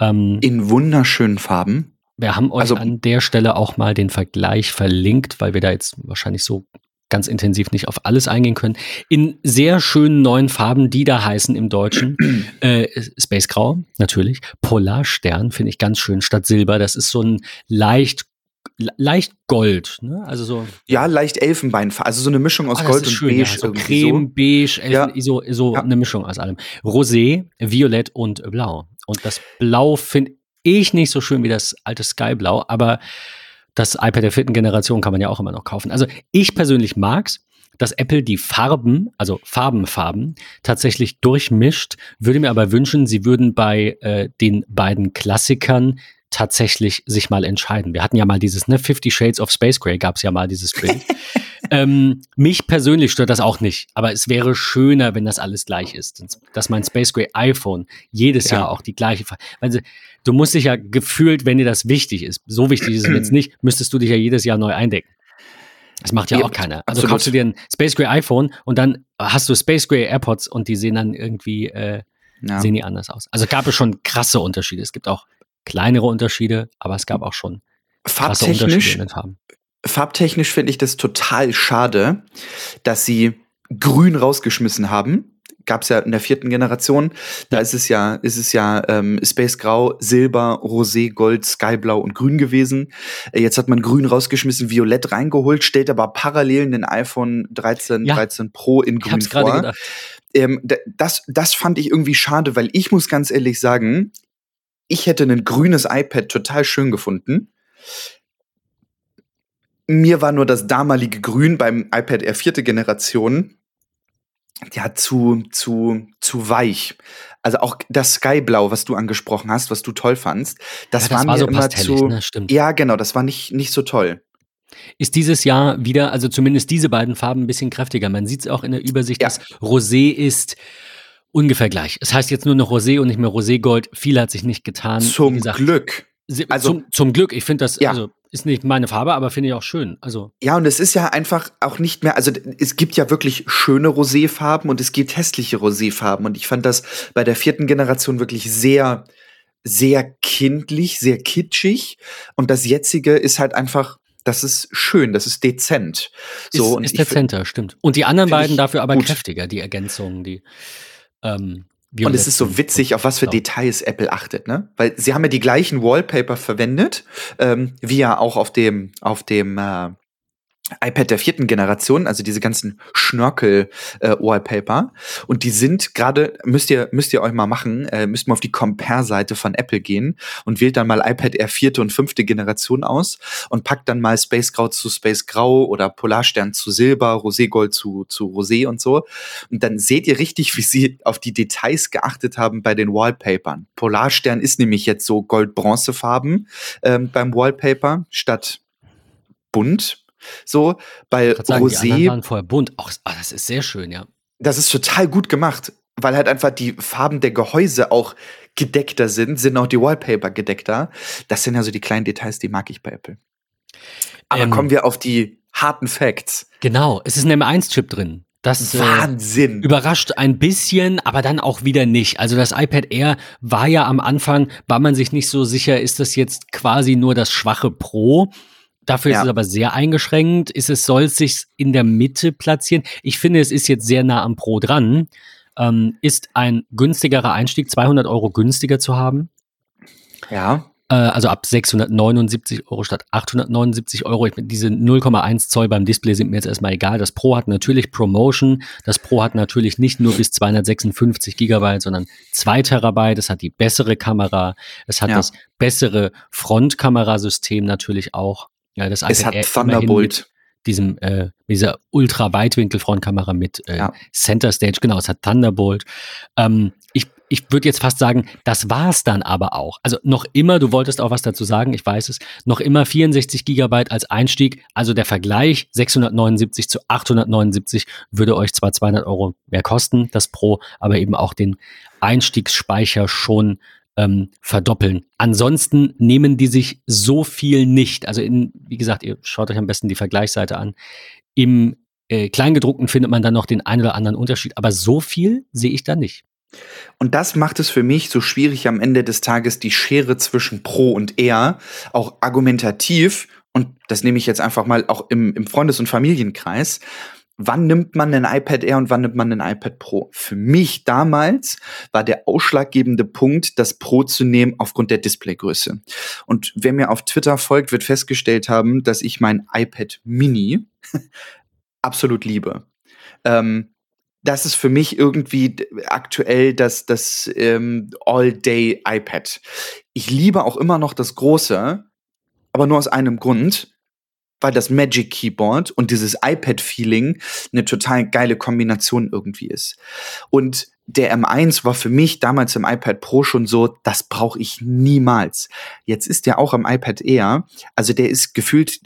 [SPEAKER 3] Ähm, In wunderschönen Farben.
[SPEAKER 2] Wir haben euch also, an der Stelle auch mal den Vergleich verlinkt, weil wir da jetzt wahrscheinlich so ganz intensiv nicht auf alles eingehen können. In sehr schönen neuen Farben, die da heißen im Deutschen. äh, Space Grau, natürlich. Polarstern finde ich ganz schön statt Silber. Das ist so ein leicht leicht Gold, ne? Also so.
[SPEAKER 3] Ja, leicht Elfenbein, also so eine Mischung aus oh, Gold und schön, Beige. Ja,
[SPEAKER 2] so Creme, so. Beige, Elfen, ja. so, so ja. eine Mischung aus allem. Rosé, Violett und Blau. Und das Blau finde ich nicht so schön wie das alte Skyblau, aber das iPad der vierten Generation kann man ja auch immer noch kaufen. Also ich persönlich mag's, dass Apple die Farben, also Farbenfarben, tatsächlich durchmischt. Würde mir aber wünschen, sie würden bei äh, den beiden Klassikern tatsächlich sich mal entscheiden. Wir hatten ja mal dieses, ne, Fifty Shades of Space Gray gab es ja mal dieses Bild. ähm, mich persönlich stört das auch nicht, aber es wäre schöner, wenn das alles gleich ist. Dass mein Space Gray iPhone jedes ja. Jahr auch die gleiche, weil du musst dich ja gefühlt, wenn dir das wichtig ist, so wichtig ist es jetzt nicht, müsstest du dich ja jedes Jahr neu eindecken. Das macht ja, ja auch keiner. Also absolut. kaufst du dir ein Space Gray iPhone und dann hast du Space Gray AirPods und die sehen dann irgendwie, äh, ja. sehen die anders aus. Also gab es schon krasse Unterschiede. Es gibt auch kleinere Unterschiede, aber es gab auch schon Farben.
[SPEAKER 3] Farbtechnisch finde ich das total schade, dass sie grün rausgeschmissen haben gab es ja in der vierten Generation. Da ist es ja, ist es ja ähm, Space Grau, Silber, Rosé, Gold, Skyblau und Grün gewesen. Äh, jetzt hat man Grün rausgeschmissen, Violett reingeholt, stellt aber parallel den iPhone 13, ja. 13 Pro in Grün vor. Ähm, das, das fand ich irgendwie schade, weil ich muss ganz ehrlich sagen, ich hätte ein grünes iPad total schön gefunden. Mir war nur das damalige Grün beim iPad Air vierte Generation ja, zu, zu, zu weich. Also auch das Skyblau, was du angesprochen hast, was du toll fandst, das, ja, das war, war mir so immer zu. Ne? Ja, genau, das war nicht, nicht so toll.
[SPEAKER 2] Ist dieses Jahr wieder, also zumindest diese beiden Farben ein bisschen kräftiger. Man sieht es auch in der Übersicht, ja. dass Rosé ist ungefähr gleich. Es heißt jetzt nur noch Rosé und nicht mehr Roségold. Viel hat sich nicht getan.
[SPEAKER 3] Zum gesagt, Glück.
[SPEAKER 2] Also, zum, zum Glück. Ich finde das, ja. also ist nicht meine Farbe, aber finde ich auch schön. Also
[SPEAKER 3] ja, und es ist ja einfach auch nicht mehr, also es gibt ja wirklich schöne Roséfarben und es gibt hässliche Roséfarben. Und ich fand das bei der vierten Generation wirklich sehr, sehr kindlich, sehr kitschig. Und das jetzige ist halt einfach das ist schön, das ist dezent.
[SPEAKER 2] So, ist, und ist dezenter, stimmt. Und die anderen beiden dafür aber gut. kräftiger, die Ergänzungen, die ähm,
[SPEAKER 3] und es ist so witzig, auf was für Details Apple achtet, ne? Weil sie haben ja die gleichen Wallpaper verwendet, ähm, wie ja auch auf dem, auf dem äh, iPad der vierten Generation, also diese ganzen Schnörkel-Wallpaper. Äh, und die sind gerade, müsst ihr, müsst ihr euch mal machen, äh, müsst mal auf die Compare-Seite von Apple gehen und wählt dann mal iPad Air vierte und fünfte Generation aus und packt dann mal Space Grau zu Space Grau oder Polarstern zu Silber, Roségold zu, zu Rosé und so. Und dann seht ihr richtig, wie sie auf die Details geachtet haben bei den Wallpapern. Polarstern ist nämlich jetzt so Gold-Bronze-Farben ähm, beim Wallpaper statt bunt so, bei sagen, Rosé. Die
[SPEAKER 2] waren vorher bunt. Ach, ah, das ist sehr schön, ja.
[SPEAKER 3] Das ist total gut gemacht, weil halt einfach die Farben der Gehäuse auch gedeckter sind, sind auch die Wallpaper gedeckter. Das sind ja so die kleinen Details, die mag ich bei Apple. Aber ähm, kommen wir auf die harten Facts.
[SPEAKER 2] Genau, es ist ein M1-Chip drin. Das
[SPEAKER 3] äh, Wahnsinn.
[SPEAKER 2] Äh, überrascht ein bisschen, aber dann auch wieder nicht. Also das iPad Air war ja am Anfang, war man sich nicht so sicher, ist das jetzt quasi nur das schwache Pro Dafür ja. ist es aber sehr eingeschränkt. Ist es soll sich in der Mitte platzieren. Ich finde, es ist jetzt sehr nah am Pro dran. Ähm, ist ein günstigerer Einstieg, 200 Euro günstiger zu haben.
[SPEAKER 3] Ja.
[SPEAKER 2] Äh, also ab 679 Euro statt 879 Euro. Ich, diese 0,1 Zoll beim Display sind mir jetzt erstmal egal. Das Pro hat natürlich Promotion. Das Pro hat natürlich nicht nur bis 256 Gigabyte, sondern 2 Terabyte. Es hat die bessere Kamera. Es hat ja. das bessere Frontkamerasystem natürlich auch. Ja, das
[SPEAKER 3] es hat Thunderbolt.
[SPEAKER 2] Diesem, äh, dieser Ultra-Weitwinkel-Frontkamera mit äh, ja. Center Stage, genau, es hat Thunderbolt. Ähm, ich ich würde jetzt fast sagen, das war's dann aber auch. Also noch immer, du wolltest auch was dazu sagen, ich weiß es, noch immer 64 Gigabyte als Einstieg. Also der Vergleich 679 zu 879 würde euch zwar 200 Euro mehr kosten, das Pro, aber eben auch den Einstiegsspeicher schon ähm, verdoppeln. Ansonsten nehmen die sich so viel nicht. Also in, wie gesagt, ihr schaut euch am besten die Vergleichsseite an. Im äh, Kleingedruckten findet man dann noch den einen oder anderen Unterschied, aber so viel sehe ich da nicht.
[SPEAKER 3] Und das macht es für mich so schwierig am Ende des Tages, die Schere zwischen Pro und R auch argumentativ, und das nehme ich jetzt einfach mal auch im, im Freundes- und Familienkreis, wann nimmt man ein iPad Air und wann nimmt man ein iPad Pro? Für mich damals war der ausschlaggebende Punkt, das Pro zu nehmen aufgrund der Displaygröße. Und wer mir auf Twitter folgt, wird festgestellt haben, dass ich mein iPad Mini absolut liebe. Ähm, das ist für mich irgendwie aktuell das, das ähm, All-Day-iPad. Ich liebe auch immer noch das große, aber nur aus einem Grund weil das Magic Keyboard und dieses iPad-Feeling eine total geile Kombination irgendwie ist. Und der M1 war für mich damals im iPad Pro schon so, das brauche ich niemals. Jetzt ist der auch im iPad Air, also der ist gefühlt,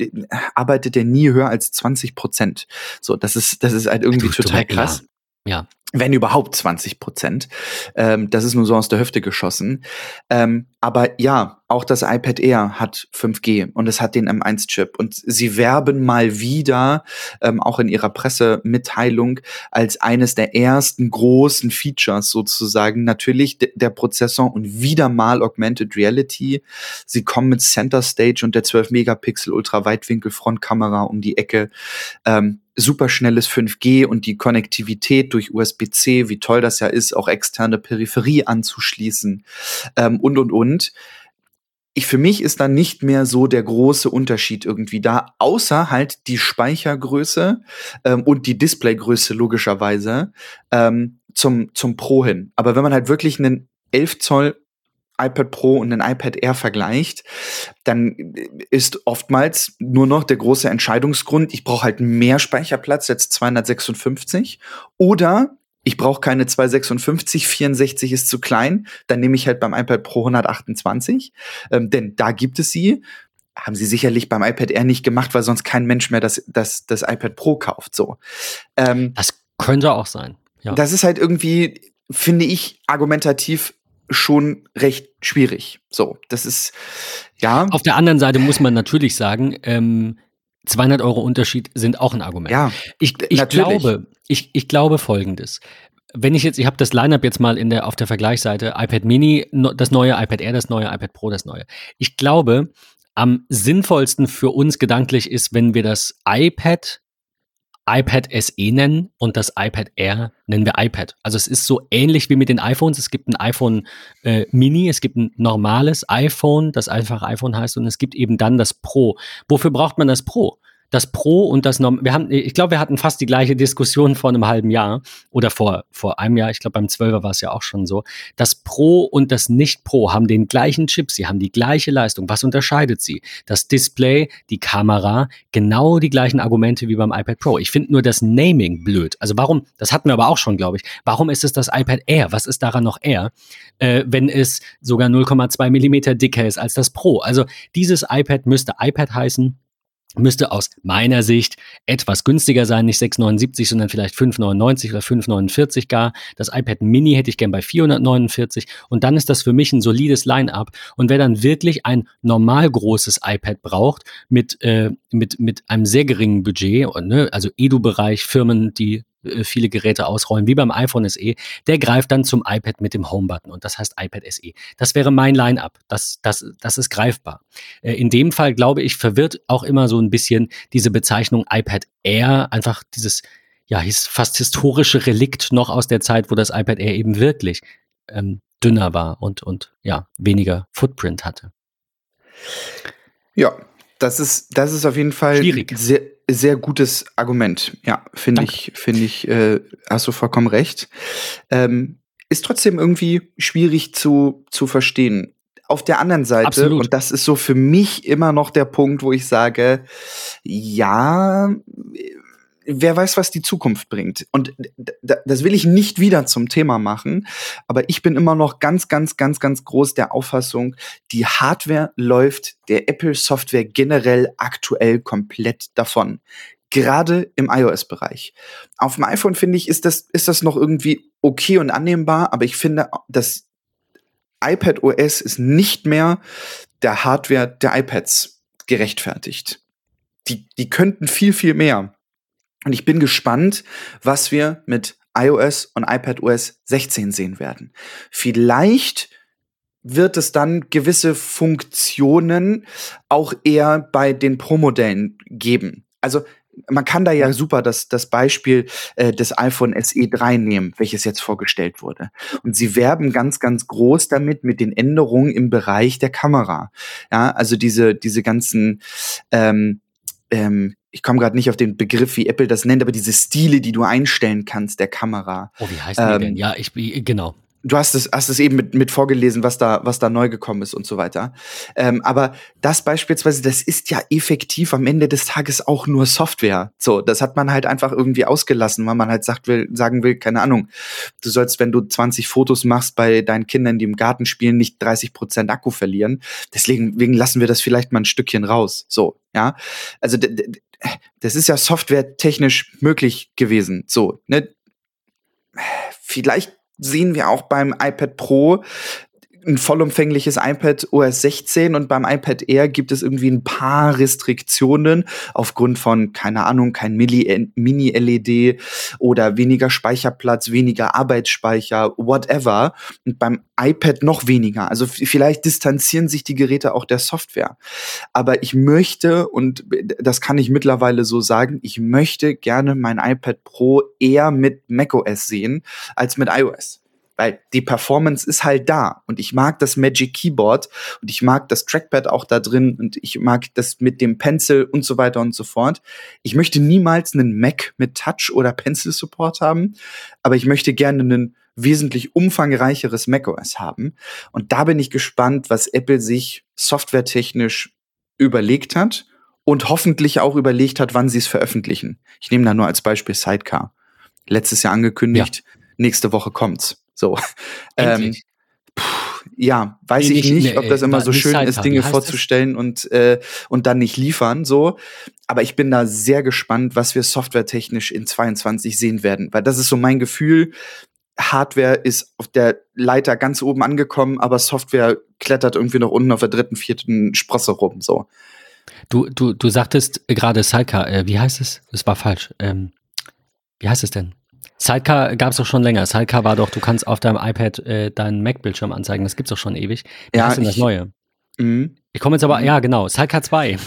[SPEAKER 3] arbeitet der nie höher als 20 Prozent. So, das ist, das ist halt irgendwie total krass.
[SPEAKER 2] Ja
[SPEAKER 3] wenn überhaupt 20 Prozent. Ähm, das ist nur so aus der Hüfte geschossen. Ähm, aber ja, auch das iPad Air hat 5G und es hat den M1-Chip. Und sie werben mal wieder, ähm, auch in ihrer Pressemitteilung, als eines der ersten großen Features sozusagen natürlich der Prozessor und wieder mal Augmented Reality. Sie kommen mit Center Stage und der 12 Megapixel Ultraweitwinkel Frontkamera um die Ecke. Ähm, superschnelles 5G und die Konnektivität durch USB-C, wie toll das ja ist, auch externe Peripherie anzuschließen ähm, und, und, und. Ich, für mich ist da nicht mehr so der große Unterschied irgendwie da, außer halt die Speichergröße ähm, und die Displaygröße logischerweise ähm, zum, zum Pro hin. Aber wenn man halt wirklich einen 11 Zoll iPad Pro und ein iPad Air vergleicht, dann ist oftmals nur noch der große Entscheidungsgrund, ich brauche halt mehr Speicherplatz als 256 oder ich brauche keine 256, 64 ist zu klein, dann nehme ich halt beim iPad Pro 128, ähm, denn da gibt es sie. Haben sie sicherlich beim iPad Air nicht gemacht, weil sonst kein Mensch mehr das, das, das iPad Pro kauft. So.
[SPEAKER 2] Ähm, das könnte auch sein.
[SPEAKER 3] Ja. Das ist halt irgendwie, finde ich, argumentativ schon recht schwierig. So, das ist, ja.
[SPEAKER 2] Auf der anderen Seite muss man natürlich sagen, ähm, 200 Euro Unterschied sind auch ein Argument.
[SPEAKER 3] Ja,
[SPEAKER 2] ich, ich glaube, ich, ich glaube Folgendes. Wenn ich jetzt, ich habe das Lineup jetzt mal in der, auf der Vergleichsseite, iPad Mini, das neue, iPad Air, das neue, iPad Pro, das neue. Ich glaube, am sinnvollsten für uns gedanklich ist, wenn wir das iPad iPad SE nennen und das iPad Air nennen wir iPad. Also es ist so ähnlich wie mit den iPhones. Es gibt ein iPhone äh, Mini, es gibt ein normales iPhone, das einfach iPhone heißt, und es gibt eben dann das Pro. Wofür braucht man das Pro? Das Pro und das Norm wir haben, ich glaube, wir hatten fast die gleiche Diskussion vor einem halben Jahr oder vor, vor einem Jahr, ich glaube beim 12er war es ja auch schon so. Das Pro und das Nicht-Pro haben den gleichen Chip, sie haben die gleiche Leistung. Was unterscheidet sie? Das Display, die Kamera, genau die gleichen Argumente wie beim iPad Pro. Ich finde nur das Naming blöd. Also warum, das hatten wir aber auch schon, glaube ich, warum ist es das iPad Air? Was ist daran noch Air, äh, wenn es sogar 0,2 Millimeter dicker ist als das Pro? Also dieses iPad müsste iPad heißen müsste aus meiner Sicht etwas günstiger sein, nicht 6,79, sondern vielleicht 5,99 oder 5,49 gar. Das iPad Mini hätte ich gern bei 449 und dann ist das für mich ein solides Line-up. Und wer dann wirklich ein normal großes iPad braucht mit, äh, mit, mit einem sehr geringen Budget, und, ne, also Edu-Bereich, Firmen, die viele Geräte ausrollen, wie beim iPhone SE, der greift dann zum iPad mit dem Home-Button und das heißt iPad SE. Das wäre mein Line-up. Das, das, das ist greifbar. Äh, in dem Fall, glaube ich, verwirrt auch immer so ein bisschen diese Bezeichnung iPad Air, einfach dieses, ja, fast historische Relikt noch aus der Zeit, wo das iPad Air eben wirklich ähm, dünner war und, und ja, weniger Footprint hatte.
[SPEAKER 3] Ja, das ist, das ist auf jeden Fall
[SPEAKER 2] Schwierig.
[SPEAKER 3] sehr, sehr gutes Argument. Ja, finde ich, finde ich, äh, hast du vollkommen recht. Ähm, ist trotzdem irgendwie schwierig zu, zu verstehen. Auf der anderen Seite,
[SPEAKER 2] Absolut.
[SPEAKER 3] und das ist so für mich immer noch der Punkt, wo ich sage, ja, wer weiß, was die Zukunft bringt. Und das will ich nicht wieder zum Thema machen, aber ich bin immer noch ganz, ganz, ganz, ganz groß der Auffassung, die Hardware läuft der Apple-Software generell aktuell komplett davon. Gerade im iOS-Bereich. Auf dem iPhone finde ich, ist das, ist das noch irgendwie okay und annehmbar, aber ich finde, das iPad OS ist nicht mehr der Hardware der iPads gerechtfertigt. Die, die könnten viel, viel mehr. Und ich bin gespannt, was wir mit iOS und iPadOS 16 sehen werden. Vielleicht wird es dann gewisse Funktionen auch eher bei den Pro-Modellen geben. Also man kann da ja super das, das Beispiel äh, des iPhone SE 3 nehmen, welches jetzt vorgestellt wurde. Und sie werben ganz, ganz groß damit mit den Änderungen im Bereich der Kamera. Ja, also diese, diese ganzen ähm, ähm, ich komme gerade nicht auf den Begriff, wie Apple das nennt, aber diese Stile, die du einstellen kannst der Kamera.
[SPEAKER 2] Oh, wie heißt ähm, die denn? Ja, ich genau.
[SPEAKER 3] Du hast es, hast es eben mit, mit vorgelesen, was da, was da neu gekommen ist und so weiter. Ähm, aber das beispielsweise, das ist ja effektiv am Ende des Tages auch nur Software. So, das hat man halt einfach irgendwie ausgelassen, weil man halt sagt will, sagen will, keine Ahnung, du sollst, wenn du 20 Fotos machst bei deinen Kindern, die im Garten spielen, nicht 30 Prozent Akku verlieren. Deswegen wegen lassen wir das vielleicht mal ein Stückchen raus. So, ja. Also das ist ja softwaretechnisch möglich gewesen. So, ne? Vielleicht sehen wir auch beim iPad Pro ein vollumfängliches iPad OS 16 und beim iPad Air gibt es irgendwie ein paar Restriktionen aufgrund von, keine Ahnung, kein Mini-LED oder weniger Speicherplatz, weniger Arbeitsspeicher, whatever. Und beim iPad noch weniger. Also vielleicht distanzieren sich die Geräte auch der Software. Aber ich möchte, und das kann ich mittlerweile so sagen, ich möchte gerne mein iPad Pro eher mit macOS sehen als mit iOS. Weil die Performance ist halt da und ich mag das Magic Keyboard und ich mag das Trackpad auch da drin und ich mag das mit dem Pencil und so weiter und so fort. Ich möchte niemals einen Mac mit Touch oder Pencil Support haben, aber ich möchte gerne einen wesentlich umfangreicheres macOS haben. Und da bin ich gespannt, was Apple sich softwaretechnisch überlegt hat und hoffentlich auch überlegt hat, wann sie es veröffentlichen. Ich nehme da nur als Beispiel Sidecar. Letztes Jahr angekündigt, ja. nächste Woche kommt's. So. Ähm, ja, weiß nee, ich nicht, nicht, ob das immer so schön ist, Dinge vorzustellen und, äh, und dann nicht liefern, so. Aber ich bin da sehr gespannt, was wir softwaretechnisch in 22 sehen werden, weil das ist so mein Gefühl. Hardware ist auf der Leiter ganz oben angekommen, aber Software klettert irgendwie noch unten auf der dritten, vierten Sprosse rum, so.
[SPEAKER 2] Du, du, du sagtest gerade Sidecar, äh, wie heißt es? Das war falsch. Ähm, wie heißt es denn? Sidecar gab es doch schon länger. Sidecar war doch, du kannst auf deinem iPad äh, deinen Mac-Bildschirm anzeigen. Das gibt's doch schon ewig. Wie ja, ist denn das Neue? Mh. Ich komme jetzt aber, ja genau, Sidecar 2.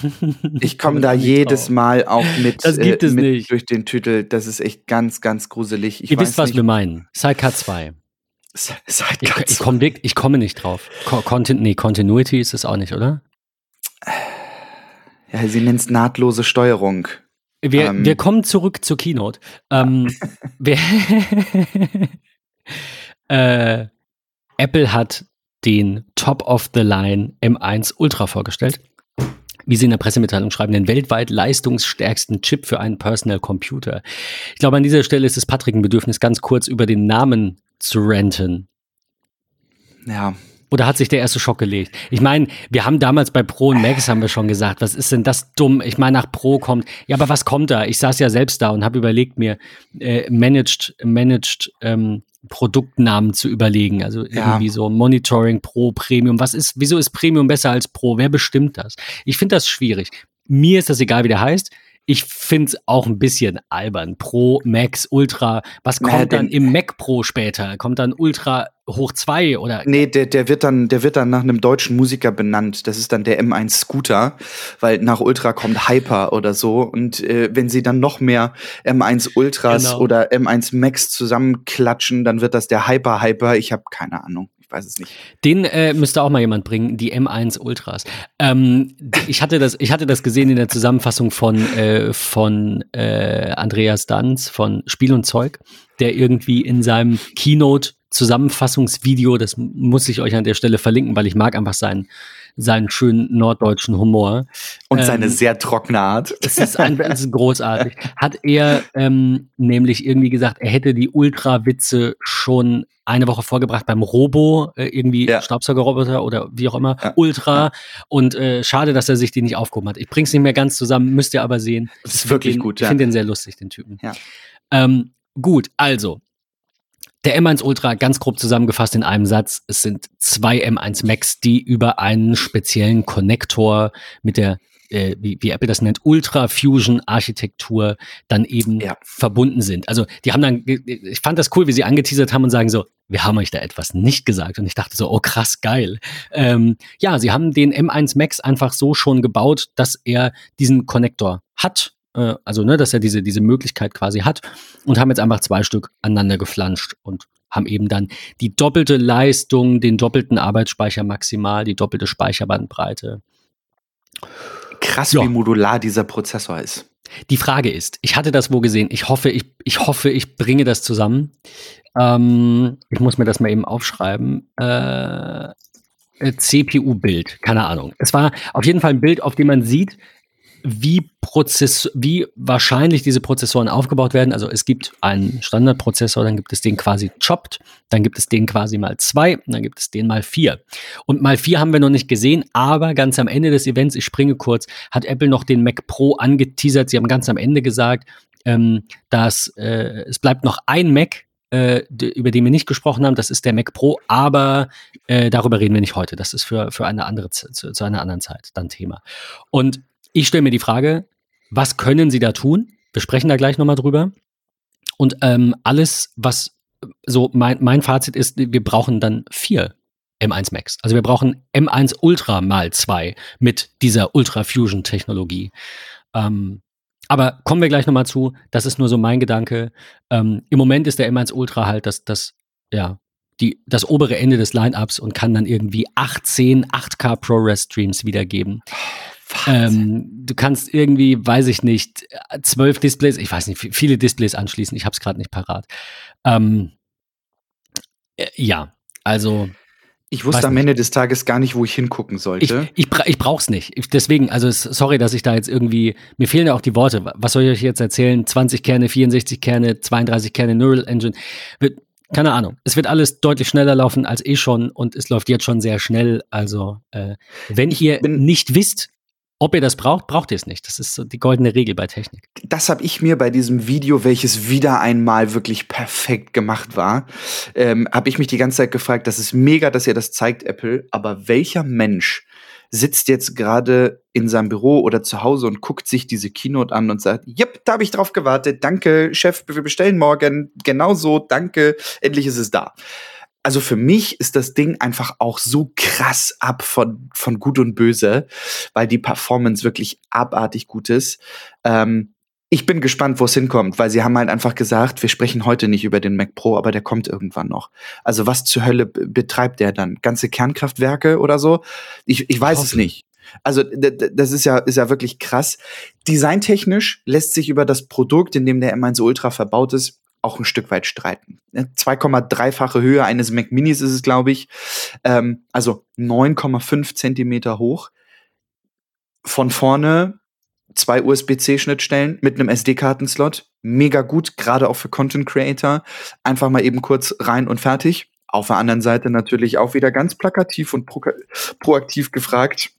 [SPEAKER 3] ich komme da jedes drauf. Mal auch mit,
[SPEAKER 2] das gibt äh, es
[SPEAKER 3] mit
[SPEAKER 2] nicht.
[SPEAKER 3] durch den Titel. Das ist echt ganz, ganz gruselig.
[SPEAKER 2] Ich Ihr wisst, was nicht. wir meinen. Sidecar 2. Sidecar ich, ich, komme, ich komme nicht drauf. Content, nee, Continuity ist es auch nicht, oder?
[SPEAKER 3] Ja, sie nennt es nahtlose Steuerung.
[SPEAKER 2] Wir, ähm, wir kommen zurück zur Keynote. Ähm, wir, äh, Apple hat den Top-of-the-Line M1 Ultra vorgestellt. Wie sie in der Pressemitteilung schreiben, den weltweit leistungsstärksten Chip für einen Personal Computer. Ich glaube, an dieser Stelle ist es Patrick ein Bedürfnis, ganz kurz über den Namen zu renten.
[SPEAKER 3] Ja,
[SPEAKER 2] oder hat sich der erste Schock gelegt? Ich meine, wir haben damals bei Pro und Max haben wir schon gesagt, was ist denn das dumm? Ich meine, nach Pro kommt, ja, aber was kommt da? Ich saß ja selbst da und habe überlegt mir, äh, managed, managed ähm, Produktnamen zu überlegen. Also ja. irgendwie so Monitoring Pro, Premium. Was ist, wieso ist Premium besser als Pro? Wer bestimmt das? Ich finde das schwierig. Mir ist das egal, wie der heißt. Ich finde es auch ein bisschen albern. Pro, Max, Ultra. Was kommt naja, dann im Mac Pro später? Kommt dann Ultra hoch 2 oder?
[SPEAKER 3] Nee, der, der, wird dann, der wird dann nach einem deutschen Musiker benannt. Das ist dann der M1 Scooter, weil nach Ultra kommt Hyper oder so. Und äh, wenn sie dann noch mehr M1 Ultras genau. oder M1 Max zusammenklatschen, dann wird das der Hyper Hyper. Ich habe keine Ahnung ich weiß es nicht.
[SPEAKER 2] Den äh, müsste auch mal jemand bringen, die M1 Ultras. Ähm, ich, hatte das, ich hatte das gesehen in der Zusammenfassung von, äh, von äh, Andreas Danz von Spiel und Zeug, der irgendwie in seinem Keynote Zusammenfassungsvideo, das muss ich euch an der Stelle verlinken, weil ich mag einfach seinen, seinen schönen norddeutschen Humor.
[SPEAKER 3] Und seine ähm, sehr trockene Art.
[SPEAKER 2] Es ist, ein, es ist großartig. Hat er ähm, nämlich irgendwie gesagt, er hätte die Ultra-Witze schon eine Woche vorgebracht beim Robo, äh, irgendwie ja. Staubsaugerroboter oder wie auch immer, ja. Ultra. Ja. Und äh, schade, dass er sich die nicht aufgehoben hat. Ich bring's nicht mehr ganz zusammen, müsst ihr aber sehen.
[SPEAKER 3] Das ist wirklich
[SPEAKER 2] den,
[SPEAKER 3] gut,
[SPEAKER 2] ja. Ich finde den sehr lustig, den Typen. Ja. Ähm, gut, also, der M1 Ultra, ganz grob zusammengefasst in einem Satz, es sind zwei M1 Max, die über einen speziellen Konnektor mit der, äh, wie, wie Apple das nennt, Ultra Fusion Architektur dann eben ja. verbunden sind. Also die haben dann, ich fand das cool, wie sie angeteasert haben und sagen so, wir haben euch da etwas nicht gesagt. Und ich dachte so, oh krass, geil. Ähm, ja, sie haben den M1 Max einfach so schon gebaut, dass er diesen Konnektor hat äh, also ne, dass er diese, diese Möglichkeit quasi hat und haben jetzt einfach zwei Stück aneinander geflanscht und haben eben dann die doppelte Leistung, den doppelten Arbeitsspeicher maximal, die doppelte Speicherbandbreite.
[SPEAKER 3] Krass, ja. wie modular dieser Prozessor ist.
[SPEAKER 2] Die Frage ist, ich hatte das wo gesehen. Ich hoffe, ich, ich hoffe, ich bringe das zusammen. Ähm, ich muss mir das mal eben aufschreiben. Äh, äh CPU-Bild, keine Ahnung. Es war auf jeden Fall ein Bild, auf dem man sieht, wie Prozess, wie wahrscheinlich diese Prozessoren aufgebaut werden. Also es gibt einen Standardprozessor, dann gibt es den quasi chopped, dann gibt es den quasi mal zwei, dann gibt es den mal vier. Und mal vier haben wir noch nicht gesehen, aber ganz am Ende des Events, ich springe kurz, hat Apple noch den Mac Pro angeteasert. Sie haben ganz am Ende gesagt, ähm, dass äh, es bleibt noch ein Mac, äh, über den wir nicht gesprochen haben, das ist der Mac Pro, aber äh, darüber reden wir nicht heute. Das ist für, für eine andere zu, zu einer anderen Zeit dann Thema. Und ich stelle mir die Frage, was können sie da tun? Wir sprechen da gleich nochmal drüber. Und ähm, alles, was so mein, mein Fazit ist, wir brauchen dann vier M1 Max. Also wir brauchen M1 Ultra mal zwei mit dieser Ultra Fusion Technologie. Ähm, aber kommen wir gleich nochmal zu. Das ist nur so mein Gedanke. Ähm, Im Moment ist der M1 Ultra halt das, das, ja, die, das obere Ende des Lineups und kann dann irgendwie 18 8K ProRes Streams wiedergeben. Ähm, du kannst irgendwie, weiß ich nicht, zwölf Displays, ich weiß nicht, viele Displays anschließen. Ich habe es gerade nicht parat. Ähm, äh, ja, also.
[SPEAKER 3] Ich wusste am Ende des Tages gar nicht, wo ich hingucken sollte.
[SPEAKER 2] Ich, ich, bra ich brauch's nicht. Ich, deswegen, also sorry, dass ich da jetzt irgendwie, mir fehlen ja auch die Worte. Was soll ich euch jetzt erzählen? 20 Kerne, 64 Kerne, 32 Kerne Neural Engine. Wird, keine Ahnung. Es wird alles deutlich schneller laufen als eh schon und es läuft jetzt schon sehr schnell. Also, äh, wenn ihr nicht wisst, ob ihr das braucht, braucht ihr es nicht. Das ist so die goldene Regel bei Technik.
[SPEAKER 3] Das habe ich mir bei diesem Video, welches wieder einmal wirklich perfekt gemacht war, ähm, habe ich mich die ganze Zeit gefragt, das ist mega, dass ihr das zeigt, Apple, aber welcher Mensch sitzt jetzt gerade in seinem Büro oder zu Hause und guckt sich diese Keynote an und sagt, yep, da habe ich drauf gewartet, danke, Chef, wir bestellen morgen, genau so, danke, endlich ist es da also für mich ist das Ding einfach auch so krass ab von, von Gut und Böse, weil die Performance wirklich abartig gut ist. Ähm, ich bin gespannt, wo es hinkommt, weil sie haben halt einfach gesagt, wir sprechen heute nicht über den Mac Pro, aber der kommt irgendwann noch. Also was zur Hölle betreibt der dann? Ganze Kernkraftwerke oder so? Ich, ich weiß es nicht. Also das ist ja, ist ja wirklich krass. Designtechnisch lässt sich über das Produkt, in dem der M1 Ultra verbaut ist, auch ein Stück weit streiten. 2,3-fache Höhe eines Mac Minis ist es, glaube ich. Ähm, also 9,5 Zentimeter hoch. Von vorne zwei USB-C-Schnittstellen mit einem SD-Kartenslot. Mega gut, gerade auch für Content Creator. Einfach mal eben kurz rein und fertig. Auf der anderen Seite natürlich auch wieder ganz plakativ und pro proaktiv gefragt,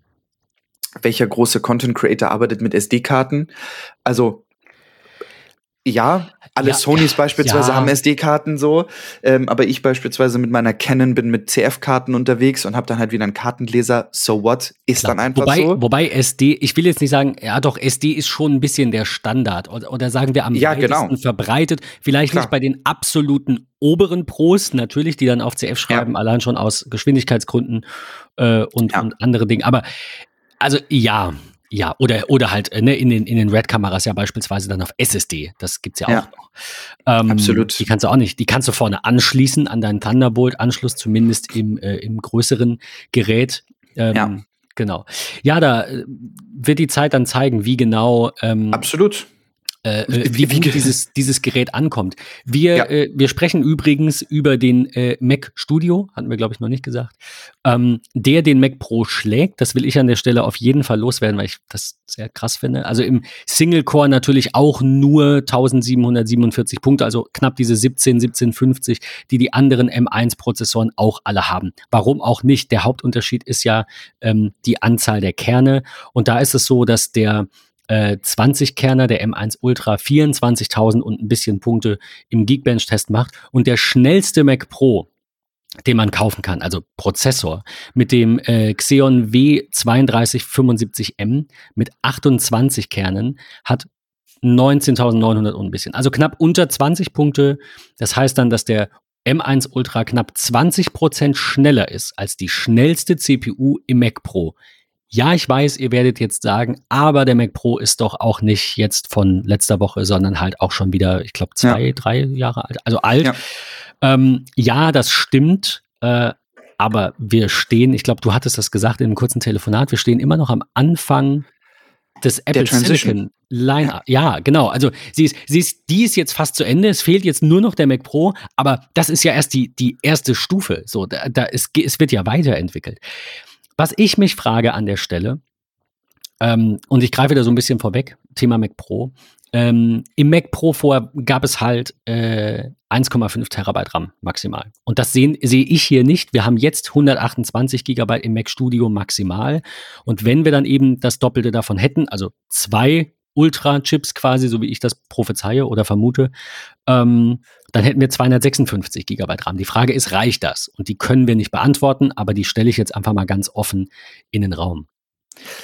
[SPEAKER 3] welcher große Content Creator arbeitet mit SD-Karten. Also ja, alle ja, Sonys beispielsweise ja. haben SD-Karten so, ähm, aber ich beispielsweise mit meiner Canon bin mit CF-Karten unterwegs und habe dann halt wieder einen Kartenleser. So what? Ist Klar. dann einfach
[SPEAKER 2] wobei,
[SPEAKER 3] so.
[SPEAKER 2] Wobei SD, ich will jetzt nicht sagen, ja doch, SD ist schon ein bisschen der Standard oder, oder sagen wir am
[SPEAKER 3] ja, genau.
[SPEAKER 2] verbreitet. Vielleicht Klar. nicht bei den absoluten oberen Pros, natürlich, die dann auf CF schreiben, ja. allein schon aus Geschwindigkeitsgründen äh, und, und andere Dinge. Aber also ja, ja, oder, oder halt äh, ne, in den, in den Red-Kameras ja beispielsweise dann auf SSD. Das gibt's ja, ja. auch noch.
[SPEAKER 3] Ähm, Absolut.
[SPEAKER 2] Die kannst du auch nicht. Die kannst du vorne anschließen an deinen Thunderbolt-Anschluss, zumindest im, äh, im größeren Gerät. Ähm, ja. Genau. Ja, da äh, wird die Zeit dann zeigen, wie genau. Ähm,
[SPEAKER 3] Absolut
[SPEAKER 2] äh, äh, wie, wie dieses, dieses Gerät ankommt. Wir, ja. äh, wir sprechen übrigens über den äh, Mac Studio, hatten wir, glaube ich, noch nicht gesagt, ähm, der den Mac Pro schlägt. Das will ich an der Stelle auf jeden Fall loswerden, weil ich das sehr krass finde. Also im Single Core natürlich auch nur 1747 Punkte, also knapp diese 17, 1750, die die anderen M1-Prozessoren auch alle haben. Warum auch nicht? Der Hauptunterschied ist ja ähm, die Anzahl der Kerne. Und da ist es so, dass der 20 äh, Kerner, der M1 Ultra 24.000 und ein bisschen Punkte im Geekbench-Test macht. Und der schnellste Mac Pro, den man kaufen kann, also Prozessor, mit dem äh, Xeon W3275M mit 28 Kernen, hat 19.900 und ein bisschen. Also knapp unter 20 Punkte. Das heißt dann, dass der M1 Ultra knapp 20 Prozent schneller ist als die schnellste CPU im Mac Pro. Ja, ich weiß, ihr werdet jetzt sagen, aber der Mac Pro ist doch auch nicht jetzt von letzter Woche, sondern halt auch schon wieder, ich glaube, zwei, ja. drei Jahre alt, also alt. Ja, ähm, ja das stimmt. Äh, aber wir stehen, ich glaube, du hattest das gesagt in einem kurzen Telefonat, wir stehen immer noch am Anfang das Apple Silicon Line. Ja. ja. genau. Also sie ist, sie ist, die ist jetzt fast zu Ende. Es fehlt jetzt nur noch der Mac Pro, aber das ist ja erst die, die erste Stufe. So, da, da es, es wird ja weiterentwickelt. Was ich mich frage an der Stelle, ähm, und ich greife da so ein bisschen vorweg, Thema Mac Pro. Ähm, Im Mac Pro vorher gab es halt äh, 1,5 Terabyte RAM maximal. Und das sehe seh ich hier nicht. Wir haben jetzt 128 Gigabyte im Mac Studio maximal. Und wenn wir dann eben das Doppelte davon hätten, also zwei Ultra-Chips quasi, so wie ich das prophezeie oder vermute, ähm, dann hätten wir 256 Gigabyte RAM. Die Frage ist, reicht das? Und die können wir nicht beantworten, aber die stelle ich jetzt einfach mal ganz offen in den Raum.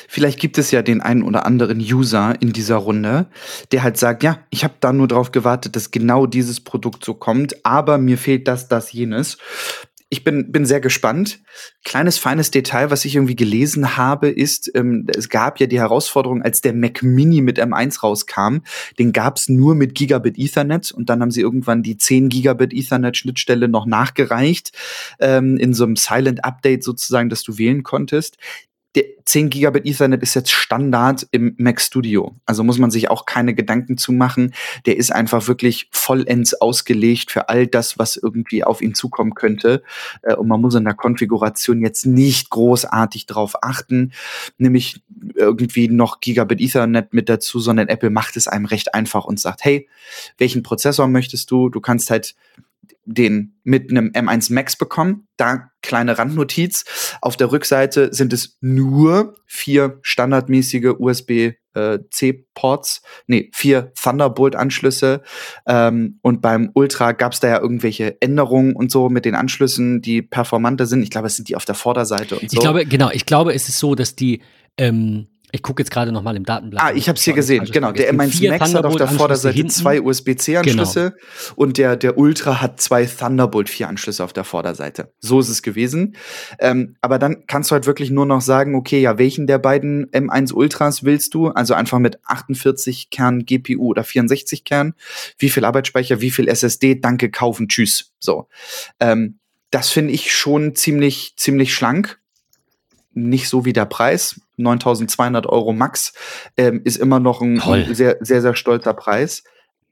[SPEAKER 3] Vielleicht gibt es ja den einen oder anderen User in dieser Runde, der halt sagt, ja, ich habe da nur drauf gewartet, dass genau dieses Produkt so kommt, aber mir fehlt das, das, jenes. Ich bin, bin sehr gespannt. Kleines, feines Detail, was ich irgendwie gelesen habe, ist, ähm, es gab ja die Herausforderung, als der Mac Mini mit M1 rauskam, den gab es nur mit Gigabit Ethernet und dann haben sie irgendwann die 10 Gigabit Ethernet Schnittstelle noch nachgereicht, ähm, in so einem Silent Update sozusagen, dass du wählen konntest der 10 Gigabit Ethernet ist jetzt Standard im Mac Studio. Also muss man sich auch keine Gedanken zu machen. Der ist einfach wirklich vollends ausgelegt für all das, was irgendwie auf ihn zukommen könnte. Äh, und man muss in der Konfiguration jetzt nicht großartig drauf achten, nämlich irgendwie noch Gigabit Ethernet mit dazu, sondern Apple macht es einem recht einfach und sagt, hey, welchen Prozessor möchtest du? Du kannst halt den mit einem M1 Max bekommen. Da kleine Randnotiz. Auf der Rückseite sind es nur vier standardmäßige USB-C-Ports, äh, nee, vier Thunderbolt-Anschlüsse. Ähm, und beim Ultra gab es da ja irgendwelche Änderungen und so mit den Anschlüssen, die performanter sind. Ich glaube, es sind die auf der Vorderseite und so.
[SPEAKER 2] Ich glaube, genau, ich glaube, es ist so, dass die ähm ich gucke jetzt gerade noch mal im Datenblatt.
[SPEAKER 3] Ah, ich habe es hier gesehen. Genau, der M1 Max hat auf der Vorderseite zwei USB-C-Anschlüsse genau. und der, der Ultra hat zwei Thunderbolt 4-Anschlüsse auf der Vorderseite. So ist es gewesen. Ähm, aber dann kannst du halt wirklich nur noch sagen, okay, ja, welchen der beiden M1 Ultras willst du? Also einfach mit 48 Kern GPU oder 64 Kern. Wie viel Arbeitsspeicher, wie viel SSD? Danke, kaufen, tschüss. So. Ähm, das finde ich schon ziemlich, ziemlich schlank nicht so wie der Preis. 9200 Euro max ähm, ist immer noch ein Toll. sehr, sehr, sehr stolzer Preis.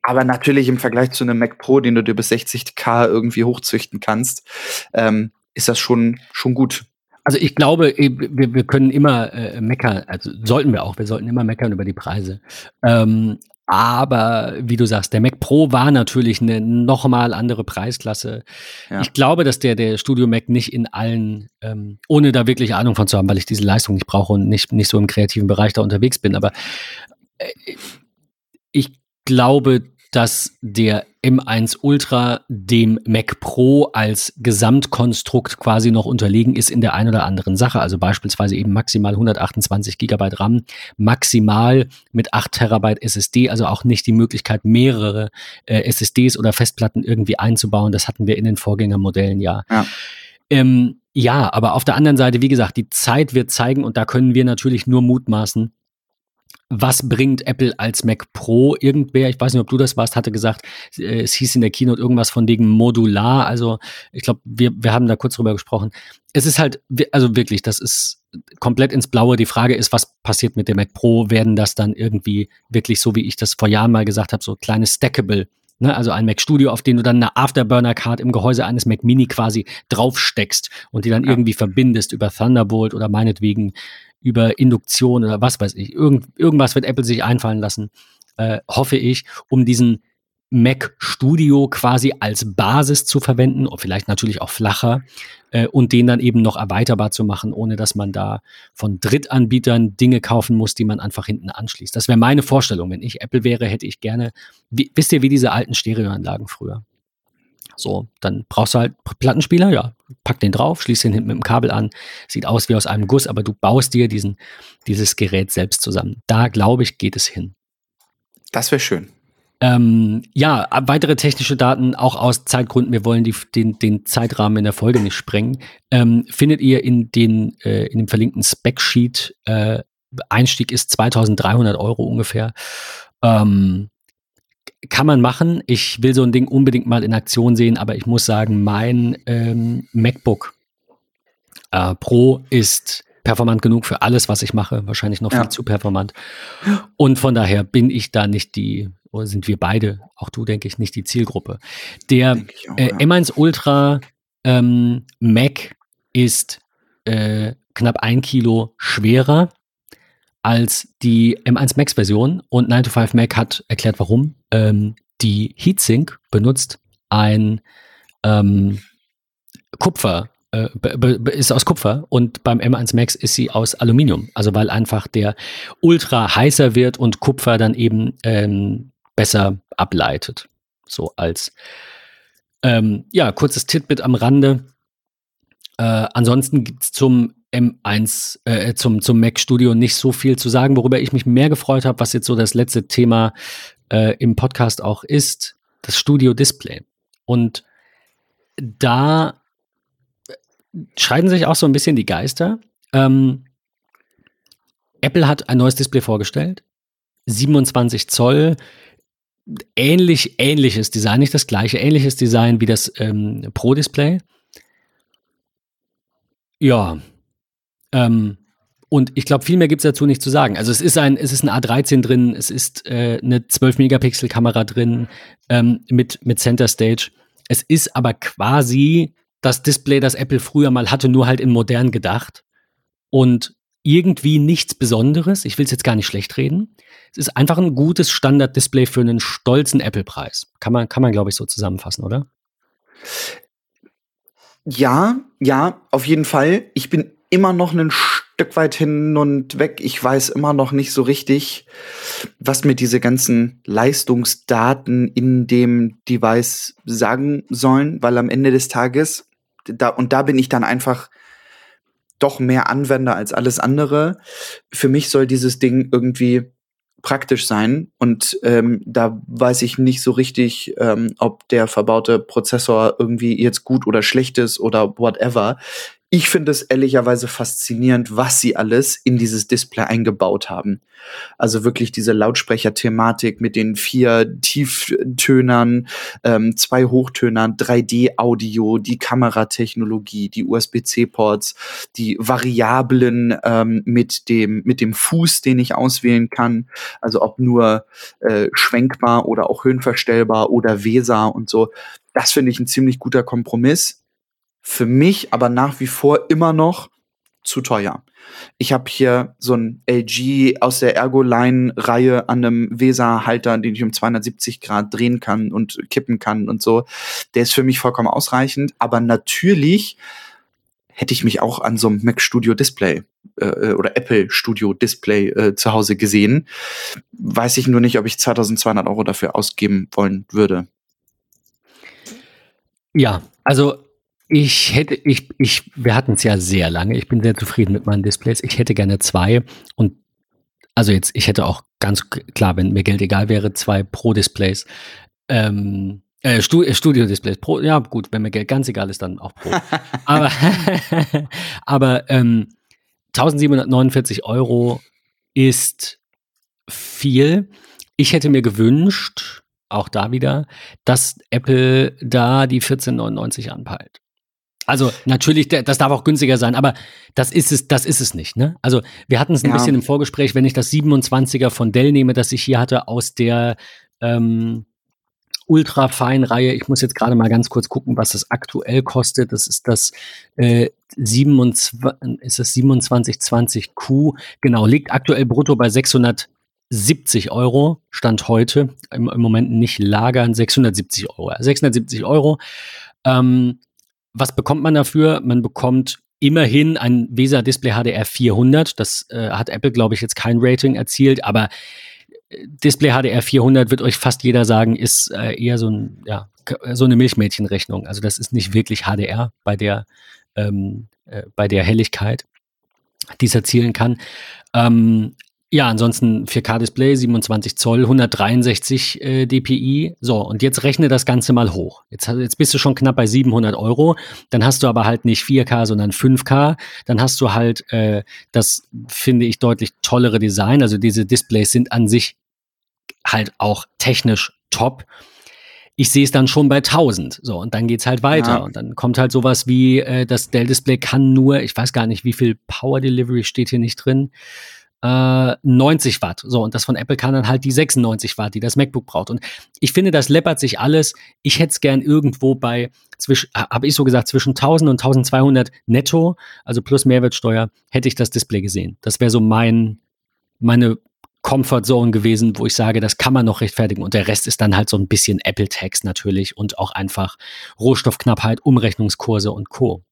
[SPEAKER 3] Aber natürlich im Vergleich zu einem Mac Pro, den du dir bis 60k irgendwie hochzüchten kannst, ähm, ist das schon, schon gut.
[SPEAKER 2] Also ich glaube, äh, wir, wir können immer äh, meckern, also sollten wir auch, wir sollten immer meckern über die Preise. Ähm, aber wie du sagst, der Mac Pro war natürlich eine nochmal andere Preisklasse. Ja. Ich glaube, dass der, der Studio Mac nicht in allen, ähm, ohne da wirklich Ahnung von zu haben, weil ich diese Leistung nicht brauche und nicht, nicht so im kreativen Bereich da unterwegs bin, aber äh, ich glaube, dass der M1 Ultra dem Mac Pro als Gesamtkonstrukt quasi noch unterlegen ist in der einen oder anderen Sache. Also beispielsweise eben maximal 128 Gigabyte RAM, maximal mit 8 Terabyte SSD, also auch nicht die Möglichkeit, mehrere äh, SSDs oder Festplatten irgendwie einzubauen. Das hatten wir in den Vorgängermodellen ja. Ja. Ähm, ja, aber auf der anderen Seite, wie gesagt, die Zeit wird zeigen und da können wir natürlich nur mutmaßen, was bringt Apple als Mac Pro? Irgendwer, ich weiß nicht, ob du das warst, hatte gesagt, äh, es hieß in der Keynote irgendwas von wegen modular. Also ich glaube, wir, wir haben da kurz drüber gesprochen. Es ist halt, also wirklich, das ist komplett ins Blaue. Die Frage ist, was passiert mit dem Mac Pro? Werden das dann irgendwie wirklich, so wie ich das vor Jahren mal gesagt habe, so kleine Stackable Ne, also ein Mac Studio, auf den du dann eine Afterburner-Card im Gehäuse eines Mac Mini quasi draufsteckst und die dann ja. irgendwie verbindest über Thunderbolt oder meinetwegen über Induktion oder was weiß ich. Irgend, irgendwas wird Apple sich einfallen lassen, äh, hoffe ich, um diesen Mac Studio quasi als Basis zu verwenden, und vielleicht natürlich auch flacher, äh, und den dann eben noch erweiterbar zu machen, ohne dass man da von Drittanbietern Dinge kaufen muss, die man einfach hinten anschließt. Das wäre meine Vorstellung. Wenn ich Apple wäre, hätte ich gerne, wie, wisst ihr, wie diese alten Stereoanlagen früher? So, dann brauchst du halt Plattenspieler, ja, pack den drauf, schließ den hinten mit dem Kabel an, sieht aus wie aus einem Guss, aber du baust dir diesen, dieses Gerät selbst zusammen. Da, glaube ich, geht es hin.
[SPEAKER 3] Das wäre schön.
[SPEAKER 2] Ähm, ja, weitere technische Daten, auch aus Zeitgründen, wir wollen die, den, den Zeitrahmen in der Folge nicht sprengen, ähm, findet ihr in, den, äh, in dem verlinkten Spec-Sheet. Äh, Einstieg ist 2300 Euro ungefähr. Ähm, kann man machen. Ich will so ein Ding unbedingt mal in Aktion sehen, aber ich muss sagen, mein ähm, MacBook äh, Pro ist performant genug für alles, was ich mache. Wahrscheinlich noch
[SPEAKER 3] Ja.
[SPEAKER 2] viel zu performant. Und von daher bin ich da nicht die, oder sind wir beide, auch du, denke ich, nicht die Zielgruppe. Der
[SPEAKER 3] auch,
[SPEAKER 2] äh,
[SPEAKER 3] ja.
[SPEAKER 2] M1 Ultra ähm, Mac ist äh, knapp ein Kilo schwerer als die M1 Max Version und 9 to 5 Mac hat erklärt, warum. Ähm, die Heatsink benutzt ein ähm, Kupfer, äh, ist aus Kupfer und beim M1 Max ist sie aus Aluminium. Also weil einfach der Ultra heißer wird und Kupfer dann eben ähm, besser ableitet. So als ähm, ja, kurzes Titbit am Rande. Äh, ansonsten gibt es zum M1, äh, zum, zum Mac Studio nicht so viel zu sagen, worüber ich mich mehr gefreut habe, was jetzt so das letzte Thema äh, im Podcast auch ist, das Studio Display. Und da scheiden sich auch so ein bisschen die Geister. Ähm, Apple hat ein neues Display vorgestellt, 27 Zoll, ähnlich, ähnliches Design, nicht das gleiche, ähnliches Design wie das ähm, Pro-Display. Ja. Ähm, und ich glaube, viel mehr gibt es dazu nicht zu sagen. Also es ist ein, es ist ein A13 drin, es ist äh, eine 12 Megapixel Kamera drin ähm, mit, mit Center Stage. Es ist aber quasi das Display, das Apple früher mal hatte, nur halt in modern gedacht. Und irgendwie nichts Besonderes. Ich will es jetzt gar nicht schlecht reden. Es ist einfach ein gutes Standard-Display für einen stolzen Apple-Preis. Kann man, kann man glaube ich, so zusammenfassen, oder?
[SPEAKER 3] Ja, ja, auf jeden Fall. Ich bin immer noch ein Stück weit hin und weg. Ich weiß immer noch nicht so richtig, was mir diese ganzen Leistungsdaten in dem Device sagen sollen, weil am Ende des Tages, da, und da bin ich dann einfach doch mehr Anwender als alles andere. Für mich soll dieses Ding irgendwie praktisch sein und ähm, da weiß ich nicht so richtig, ähm, ob der verbaute Prozessor irgendwie jetzt gut oder schlecht ist oder whatever. Ich finde es ehrlicherweise faszinierend, was sie alles in dieses Display eingebaut haben. Also wirklich diese Lautsprecher-Thematik mit den vier Tieftönern, ähm, zwei Hochtönern, 3D-Audio, die Kameratechnologie, die USB-C-Ports, die Variablen ähm, mit dem mit dem Fuß, den ich auswählen kann. Also ob nur äh, schwenkbar oder auch höhenverstellbar oder VESA und so. Das finde ich ein ziemlich guter Kompromiss. Für mich aber nach wie vor immer noch zu teuer. Ich habe hier so ein LG aus der Ergoline-Reihe an einem VESA-Halter, den ich um 270 Grad drehen kann und kippen kann und so. Der ist für mich vollkommen ausreichend. Aber natürlich hätte ich mich auch an so einem Mac Studio Display äh, oder Apple Studio Display äh, zu Hause gesehen. Weiß ich nur nicht, ob ich 2200 Euro dafür ausgeben wollen würde.
[SPEAKER 2] Ja, also ich hätte, ich, ich, wir hatten es ja sehr lange. Ich bin sehr zufrieden mit meinen Displays. Ich hätte gerne zwei. Und also jetzt, ich hätte auch ganz klar, wenn mir Geld egal wäre, zwei Pro-Displays. Ähm, äh, äh, Studio-Displays. Pro, ja, gut, wenn mir Geld ganz egal ist, dann auch Pro. aber aber ähm, 1749 Euro ist viel. Ich hätte mir gewünscht, auch da wieder, dass Apple da die 1499 anpeilt. Also natürlich, das darf auch günstiger sein, aber das ist es, das ist es nicht. Ne? Also wir hatten es ein
[SPEAKER 3] Ja.
[SPEAKER 2] bisschen im Vorgespräch, wenn ich das 27er von Dell nehme, das ich hier hatte aus der ähm, Ultra-Fein-Reihe. Ich muss jetzt gerade mal ganz kurz gucken, was das aktuell kostet. Das ist das äh, 27, ist das 2720Q. Genau, liegt aktuell brutto bei 670 Euro. Stand heute. Im, im Moment nicht lagern. 670 Euro. 670 Euro. Ähm, was bekommt man dafür? Man bekommt immerhin ein VESA Display HDR 400. Das äh, hat Apple, glaube ich, jetzt kein Rating erzielt, aber äh, Display HDR 400 wird euch fast jeder sagen, ist äh, eher so, ein, ja, k- so eine Milchmädchenrechnung. Also das ist nicht wirklich HDR bei der, ähm, äh, bei der Helligkeit, die es erzielen kann. Ähm, ja, ansonsten 4K-Display, 27 Zoll, 163 äh, dpi. So, und jetzt rechne das Ganze mal hoch. Jetzt, jetzt bist du schon knapp bei 700 Euro. Dann hast du aber halt nicht 4K, sondern 5K. Dann hast du halt äh, das, finde ich, deutlich tollere Design. Also diese Displays sind an sich halt auch technisch top. ich sehe es dann schon bei 1000. So, und dann geht's halt weiter. Ja. Und dann kommt halt sowas wie, äh, das Dell-Display kann nur, ich weiß gar nicht, wie viel Power Delivery steht hier nicht drin, äh, 90 Watt. So, und das von Apple kann dann halt die 96 Watt, die das MacBook braucht. Und ich finde, das läppert sich alles. Ich hätte es gern irgendwo bei, habe ich so gesagt, zwischen 1000 und 1200 netto, also plus Mehrwertsteuer, hätte ich das Display gesehen. Das wäre so mein, meine Comfort Zone gewesen, wo ich sage, das kann man noch rechtfertigen. Und der Rest ist dann halt so ein bisschen Apple Tax natürlich und auch einfach Rohstoffknappheit, Umrechnungskurse und Co.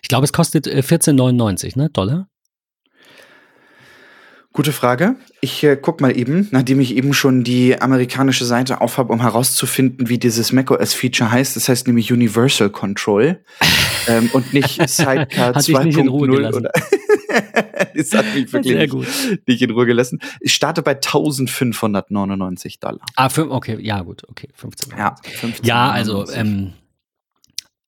[SPEAKER 2] Ich glaube, es kostet 14,99, äh, ne, Dollar?
[SPEAKER 3] Gute Frage. Ich äh, guck mal eben, nachdem ich eben schon die amerikanische Seite aufhab, um herauszufinden, wie dieses macOS-Feature heißt. Das heißt nämlich Universal Control ähm, und nicht Sidecar 2.0 oder. das hat mich wirklich Sehr gut. nicht in Ruhe gelassen. Ich starte bei 1599 Dollar.
[SPEAKER 2] Ah, fünf, okay, ja gut, okay, 15.
[SPEAKER 3] Ja, 15,
[SPEAKER 2] ja also ähm,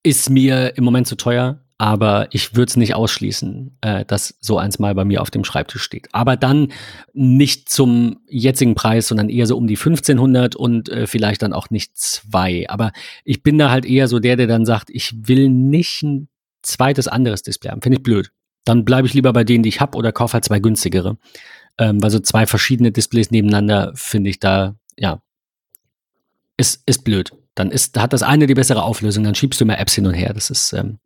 [SPEAKER 2] ist mir im Moment zu teuer aber ich würde es nicht ausschließen, äh, dass so eins mal bei mir auf dem Schreibtisch steht. Aber dann nicht zum jetzigen Preis, sondern eher so um die 1500 und äh, vielleicht dann auch nicht zwei. Aber ich bin da halt eher so der, der dann sagt, ich will nicht ein zweites anderes Display haben. Finde ich blöd. Dann bleibe ich lieber bei denen, die ich habe oder kaufe halt zwei günstigere. Ähm, weil so zwei verschiedene Displays nebeneinander finde ich da, ja, ist, ist blöd. Dann ist, hat das eine die bessere Auflösung, dann schiebst du mehr Apps hin und her. Das ist, ähm,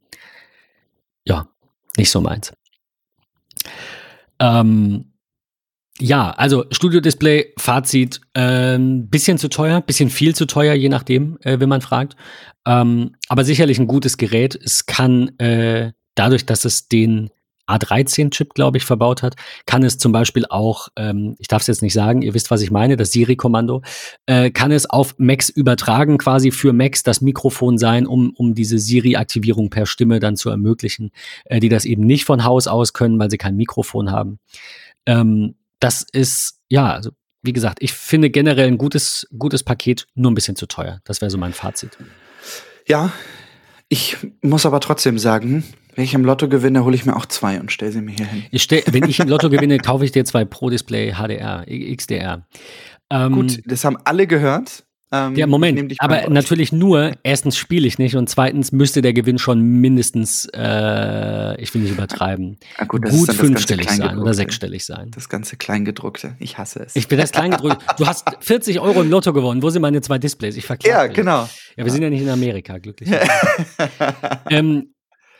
[SPEAKER 2] ja, nicht so meins. Ähm, ja, also Studio Display, Fazit, ähm, bisschen zu teuer, bisschen viel zu teuer, je nachdem, äh, wenn man fragt. Ähm, aber sicherlich ein gutes Gerät. Es kann äh, dadurch, dass es den A13-Chip, glaube ich, verbaut hat, kann es zum Beispiel auch, ähm, ich darf es jetzt nicht sagen, ihr wisst, was ich meine, das Siri-Kommando, äh, kann es auf Macs übertragen, quasi für Macs das Mikrofon sein, um, um diese Siri-Aktivierung per Stimme dann zu ermöglichen, äh, die das eben nicht von Haus aus können, weil sie kein Mikrofon haben. Ähm, das ist, ja, also wie gesagt, ich finde generell ein gutes, gutes Paket, nur ein bisschen zu teuer. Das wäre so mein Fazit.
[SPEAKER 3] Ja, ich muss aber trotzdem sagen, wenn ich im Lotto gewinne, hole ich mir auch zwei und stelle sie mir hier hin.
[SPEAKER 2] Ich stell, wenn ich im Lotto gewinne, kaufe ich dir zwei Pro Display HDR, XDR.
[SPEAKER 3] Ähm, Gut, das haben alle gehört.
[SPEAKER 2] Ähm, ja, Moment, aber natürlich nur, erstens spiele ich nicht und zweitens müsste der Gewinn schon mindestens, äh, ich will nicht übertreiben,
[SPEAKER 3] ah, gut,
[SPEAKER 2] gut fünfstellig sein oder sechsstellig sein.
[SPEAKER 3] Das ganze Kleingedruckte, ich hasse es.
[SPEAKER 2] Ich bin das Kleingedruckte. du hast 40 Euro im Lotto gewonnen, wo sind meine zwei Displays? Ich verkehre.
[SPEAKER 3] Ja, genau.
[SPEAKER 2] Ja, wir sind ja nicht in Amerika, glücklich. ähm,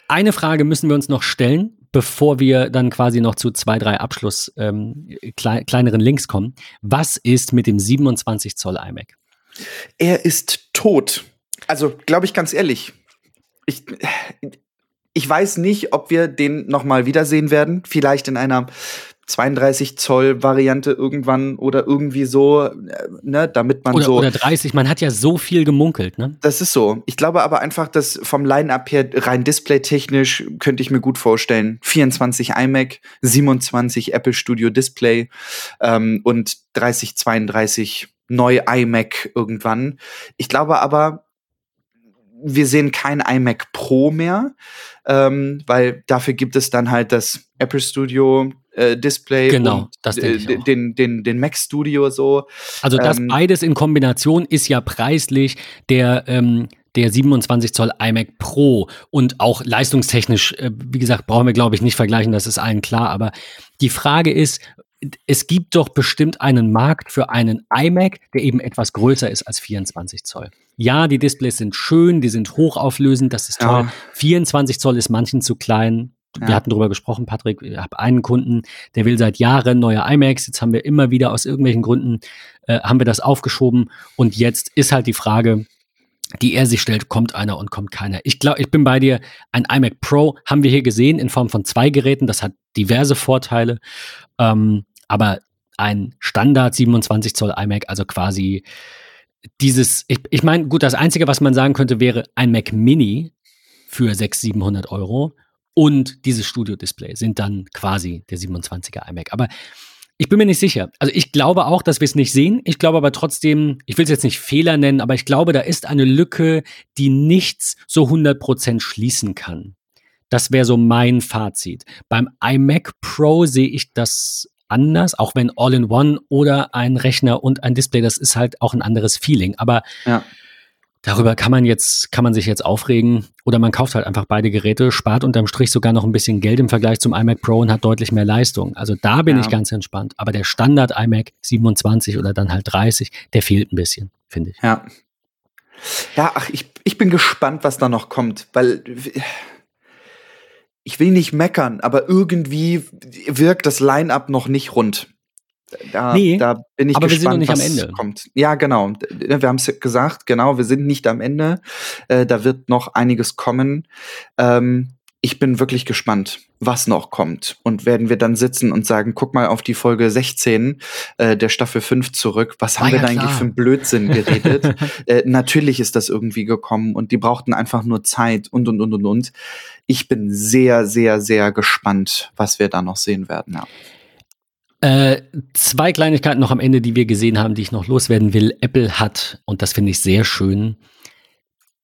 [SPEAKER 2] eine Frage müssen wir uns noch stellen, bevor wir dann quasi noch zu zwei, drei Abschluss ähm, klei kleineren Links kommen. Was ist mit dem 27 Zoll iMac?
[SPEAKER 3] Er ist tot. Also, glaube ich ganz ehrlich. Ich, ich weiß nicht, ob wir den noch mal wiedersehen werden. Vielleicht in einer 32 Zoll Variante irgendwann oder irgendwie so, äh, ne, damit man
[SPEAKER 2] oder,
[SPEAKER 3] so.
[SPEAKER 2] Oder 30, man hat ja so viel gemunkelt, ne?
[SPEAKER 3] Das ist so. Ich glaube aber einfach, dass vom Line-Up her rein displaytechnisch könnte ich mir gut vorstellen. 24 iMac, 27 Apple Studio Display ähm, und 30, 32 neu iMac irgendwann. Ich glaube aber, wir sehen kein iMac Pro mehr, ähm, weil dafür gibt es dann halt das Apple Studio äh, Display
[SPEAKER 2] genau, und das
[SPEAKER 3] äh, den, den, den Mac Studio so.
[SPEAKER 2] Also das ähm, beides in Kombination ist ja preislich der ähm, der 27 Zoll iMac Pro und auch leistungstechnisch, äh, wie gesagt, brauchen wir glaube ich nicht vergleichen, das ist allen klar, aber die Frage ist, es gibt doch bestimmt einen Markt für einen iMac, der eben etwas größer ist als 24 Zoll. Ja, die Displays sind schön, die sind hochauflösend, das ist toll. Ja. 24 Zoll ist manchen zu klein. Wir hatten darüber gesprochen, Patrick. Ich habe einen Kunden, der will seit Jahren neue iMacs. Jetzt haben wir immer wieder aus irgendwelchen Gründen äh, haben wir das aufgeschoben. Und jetzt ist halt die Frage, die er sich stellt, kommt einer und kommt keiner. Ich glaube, ich bin bei dir. Ein iMac Pro haben wir hier gesehen in Form von zwei Geräten. Das hat diverse Vorteile. Ähm, aber ein Standard 27 Zoll iMac, also quasi dieses, ich, ich meine, gut, das Einzige, was man sagen könnte, wäre ein Mac Mini für 600, 700 Euro und dieses Studio-Display sind dann quasi der 27er iMac. Aber ich bin mir nicht sicher. Also ich glaube auch, dass wir es nicht sehen. Ich glaube aber trotzdem, ich will es jetzt nicht Fehler nennen, aber ich glaube, da ist eine Lücke, die nichts so 100% schließen kann. Das wäre so mein Fazit. Beim iMac Pro sehe ich das anders, auch wenn All-in-One oder ein Rechner und ein Display, das ist halt auch ein anderes Feeling. Aber
[SPEAKER 3] Ja.
[SPEAKER 2] Darüber kann man jetzt, kann man sich jetzt aufregen oder man kauft halt einfach beide Geräte, spart unterm Strich sogar noch ein bisschen Geld im Vergleich zum iMac Pro und hat deutlich mehr Leistung. Also da bin
[SPEAKER 3] Ja.
[SPEAKER 2] ich ganz entspannt. Aber der Standard iMac 27 oder dann halt 30, der fehlt ein bisschen, finde ich.
[SPEAKER 3] Ja. Ja, ach, ich, ich bin gespannt, was da noch kommt, weil ich will nicht meckern, aber irgendwie wirkt das Line-up noch nicht rund. Da,
[SPEAKER 2] Nee,
[SPEAKER 3] da bin ich
[SPEAKER 2] aber wir
[SPEAKER 3] gespannt,
[SPEAKER 2] sind noch nicht am Ende.
[SPEAKER 3] kommt. Ja, genau. Wir haben es gesagt, genau, wir sind nicht am Ende. Äh, da wird noch einiges kommen. Ähm, ich bin wirklich gespannt, was noch kommt. Und werden wir dann sitzen und sagen, guck mal auf die Folge 16 äh, der Staffel 5 zurück. Was haben
[SPEAKER 2] Ah,
[SPEAKER 3] wir
[SPEAKER 2] ja,
[SPEAKER 3] da eigentlich
[SPEAKER 2] klar.
[SPEAKER 3] für einen Blödsinn geredet? äh, natürlich ist das irgendwie gekommen und die brauchten einfach nur Zeit und und und und und. Ich bin sehr, sehr, sehr gespannt, was wir da noch sehen werden. Ja.
[SPEAKER 2] Äh, zwei Kleinigkeiten noch am Ende, die wir gesehen haben, die ich noch loswerden will. Apple hat, und das finde ich sehr schön,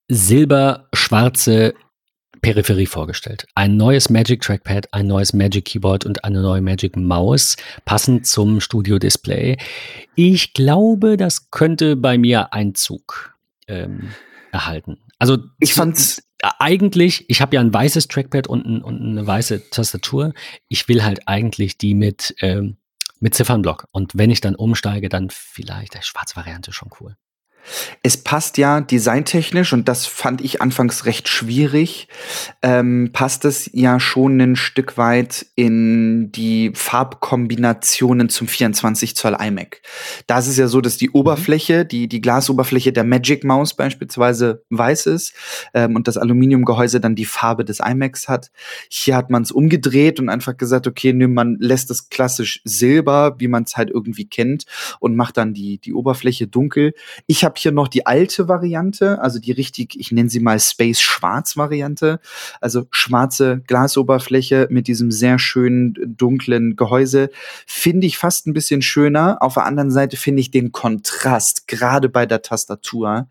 [SPEAKER 2] silber-schwarze Peripherie vorgestellt. Ein neues Magic Trackpad, ein neues Magic Keyboard und eine neue Magic Maus, passend zum Studio Display. Ich glaube, das könnte bei mir Einzug ähm, erhalten. Also
[SPEAKER 3] Ich fand's
[SPEAKER 2] eigentlich, ich habe ja ein weißes Trackpad und, ein, und eine weiße Tastatur. Ich will halt eigentlich die mit, ähm, mit Ziffernblock. Und wenn ich dann umsteige, dann vielleicht die schwarze Variante schon cool.
[SPEAKER 3] Es passt ja designtechnisch, und das fand ich anfangs recht schwierig, ähm, passt es ja schon ein Stück weit in die Farbkombinationen zum 24 Zoll iMac. Da ist es ja so, dass die Oberfläche, die, die Glasoberfläche der Magic Maus beispielsweise weiß ist ähm, und das Aluminiumgehäuse dann die Farbe des iMacs hat. Hier hat man es umgedreht und einfach gesagt, okay, nö, man lässt es klassisch silber, wie man es halt irgendwie kennt, und macht dann die, die Oberfläche dunkel. Ich habe hier noch die alte Variante, also die richtig, ich nenne sie mal Space Schwarz Variante, also schwarze Glasoberfläche mit diesem sehr schönen dunklen Gehäuse, finde ich fast ein bisschen schöner. Auf der anderen Seite finde ich den Kontrast gerade bei der Tastatur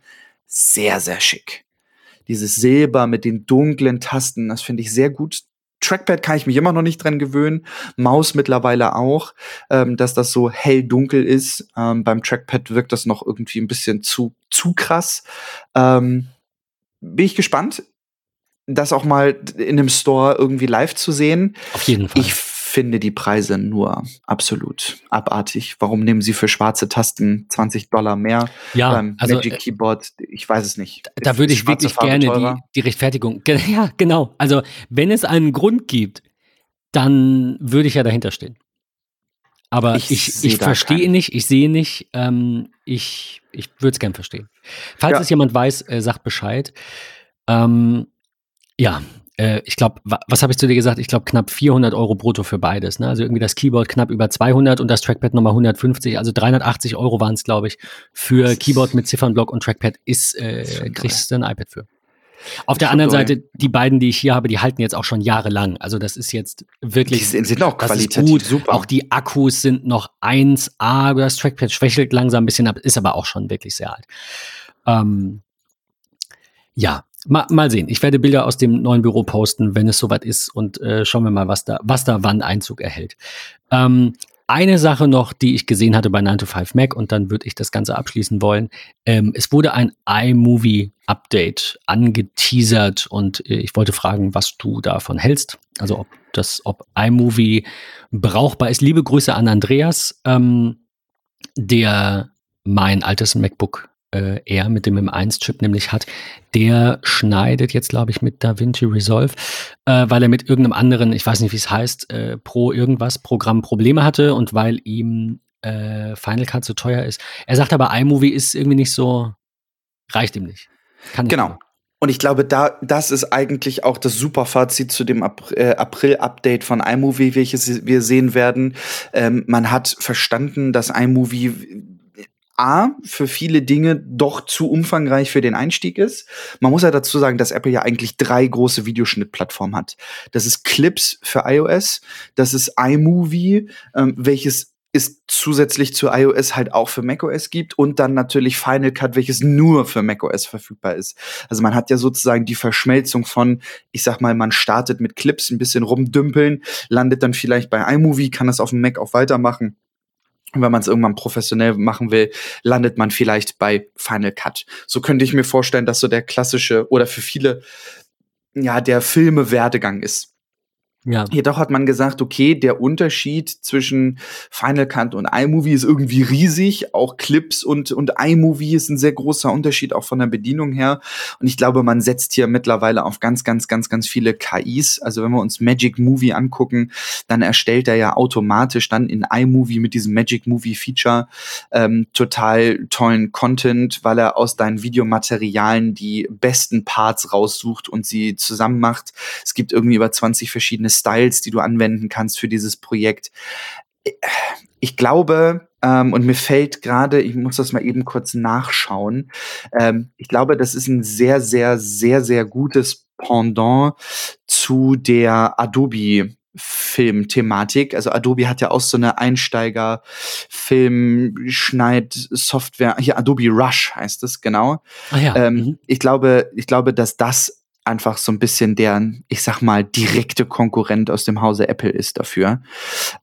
[SPEAKER 3] sehr sehr schick. Dieses Silber mit den dunklen Tasten, das finde ich sehr gut. Trackpad kann ich mich immer noch nicht dran gewöhnen. Maus mittlerweile auch, ähm, dass das so hell-dunkel ist. Ähm, beim Trackpad wirkt das noch irgendwie ein bisschen zu, zu krass. Ähm, bin ich gespannt, das auch mal in einem Store irgendwie live zu sehen.
[SPEAKER 2] Auf jeden Fall.
[SPEAKER 3] Ich finde die Preise nur absolut abartig. Warum nehmen sie für schwarze Tasten 20 Dollar mehr
[SPEAKER 2] ja,
[SPEAKER 3] beim
[SPEAKER 2] also
[SPEAKER 3] Magic
[SPEAKER 2] äh,
[SPEAKER 3] Keyboard? Ich weiß es nicht.
[SPEAKER 2] da würde
[SPEAKER 3] Ist
[SPEAKER 2] ich wirklich
[SPEAKER 3] Farbe
[SPEAKER 2] gerne
[SPEAKER 3] teurer?
[SPEAKER 2] die, die Rechtfertigung. Ja, genau. Also, wenn es einen Grund gibt, dann würde ich ja dahinter stehen. Aber
[SPEAKER 3] Ich
[SPEAKER 2] ich, ich,
[SPEAKER 3] da
[SPEAKER 2] verstehe
[SPEAKER 3] keinen.
[SPEAKER 2] nicht, ich sehe nicht, ähm, ich, ich würde es gern verstehen. Falls
[SPEAKER 3] Ja.
[SPEAKER 2] es jemand weiß, äh, sagt Bescheid. Ähm, ja, äh, ich glaube, wa was habe ich zu dir gesagt? Ich glaube, knapp 400 Euro brutto für beides. Ne? Also irgendwie das Keyboard knapp über 200 und das Trackpad nochmal 150. Also 380 Euro waren es, glaube ich, für
[SPEAKER 3] Das
[SPEAKER 2] Keyboard mit Ziffernblock und Trackpad ist, äh, kriegst du ein iPad für. Auf der anderen. Seite, die beiden, die ich hier habe, die halten jetzt auch schon jahrelang. Also das ist jetzt
[SPEAKER 3] Die
[SPEAKER 2] wirklich
[SPEAKER 3] sind, sind auch
[SPEAKER 2] das ist
[SPEAKER 3] qualitativ
[SPEAKER 2] gut.
[SPEAKER 3] super.
[SPEAKER 2] Auch die Akkus sind noch 1A. Das Trackpad schwächelt langsam ein bisschen ab, ist aber auch schon wirklich sehr alt. Ähm, ja, mal, mal sehen. Ich werde Bilder aus dem neuen Büro posten, wenn es soweit ist und äh, schauen wir mal, was da, was da wann Einzug erhält. Ähm, eine Sache noch, die ich gesehen hatte bei 9 to 5 Mac und dann würde ich das Ganze abschließen wollen. Ähm, es wurde ein iMovie-Update angeteasert und äh, ich wollte fragen, was du davon hältst. Also ob das, ob iMovie brauchbar ist. Liebe Grüße an Andreas, ähm, der mein altes MacBook äh, Air mit dem M1-Chip nämlich hat. Der schneidet jetzt, glaube ich, mit DaVinci Resolve, äh, weil er mit irgendeinem anderen, ich weiß nicht, wie es heißt, äh, Pro irgendwas Programm Probleme hatte und weil ihm äh, Final Cut so teuer ist. Er sagt aber, iMovie ist irgendwie nicht so, reicht ihm nicht. Kann nicht
[SPEAKER 3] Genau.
[SPEAKER 2] mehr.
[SPEAKER 3] Und ich glaube, da, das ist eigentlich auch das super Fazit zu dem äh, April-Update von iMovie, welches wir sehen werden. Ähm, man hat verstanden, dass iMovie A, für viele Dinge doch zu umfangreich für den Einstieg ist. Man muss ja dazu sagen, dass Apple ja eigentlich drei große Videoschnittplattformen hat. Das ist Clips für iOS, das ist iMovie, ähm, welches es zusätzlich zu iOS halt auch für macOS gibt und dann natürlich Final Cut, welches nur für macOS verfügbar ist. Also man hat ja sozusagen die Verschmelzung von, ich sag mal, man startet mit Clips, ein bisschen rumdümpeln, landet dann vielleicht bei iMovie, kann das auf dem Mac auch weitermachen. Und wenn man es irgendwann professionell machen will, landet man vielleicht bei Final Cut. So könnte ich mir vorstellen, dass so der klassische oder für viele ja der Filme-Werdegang ist. Ja. Jedoch hat man gesagt, okay, der Unterschied zwischen Final Cut und iMovie ist irgendwie riesig. Auch Clips und, und iMovie ist ein sehr großer Unterschied, auch von der Bedienung her. Und ich glaube, man setzt hier mittlerweile auf ganz, ganz, ganz, ganz viele KIs. Also wenn wir uns Magic Movie angucken, dann erstellt er ja automatisch dann in iMovie mit diesem Magic Movie Feature ähm, total tollen Content, weil er aus deinen Videomaterialien die besten Parts raussucht und sie zusammen macht. Es gibt irgendwie über 20 verschiedene Styles, die du anwenden kannst für dieses Projekt. Ich glaube, ähm, und mir fällt gerade, ich muss das mal eben kurz nachschauen, ähm, ich glaube, das ist ein sehr, sehr, sehr, sehr gutes Pendant zu der Adobe Filmthematik. Also Adobe hat ja auch so eine Einsteiger Film Schneid Software. Hier Adobe Rush heißt es genau. Ah ja. ähm, mhm. Ich glaube, ich glaube, dass das einfach so ein bisschen deren, ich sag mal, direkte Konkurrent aus dem Hause Apple ist dafür.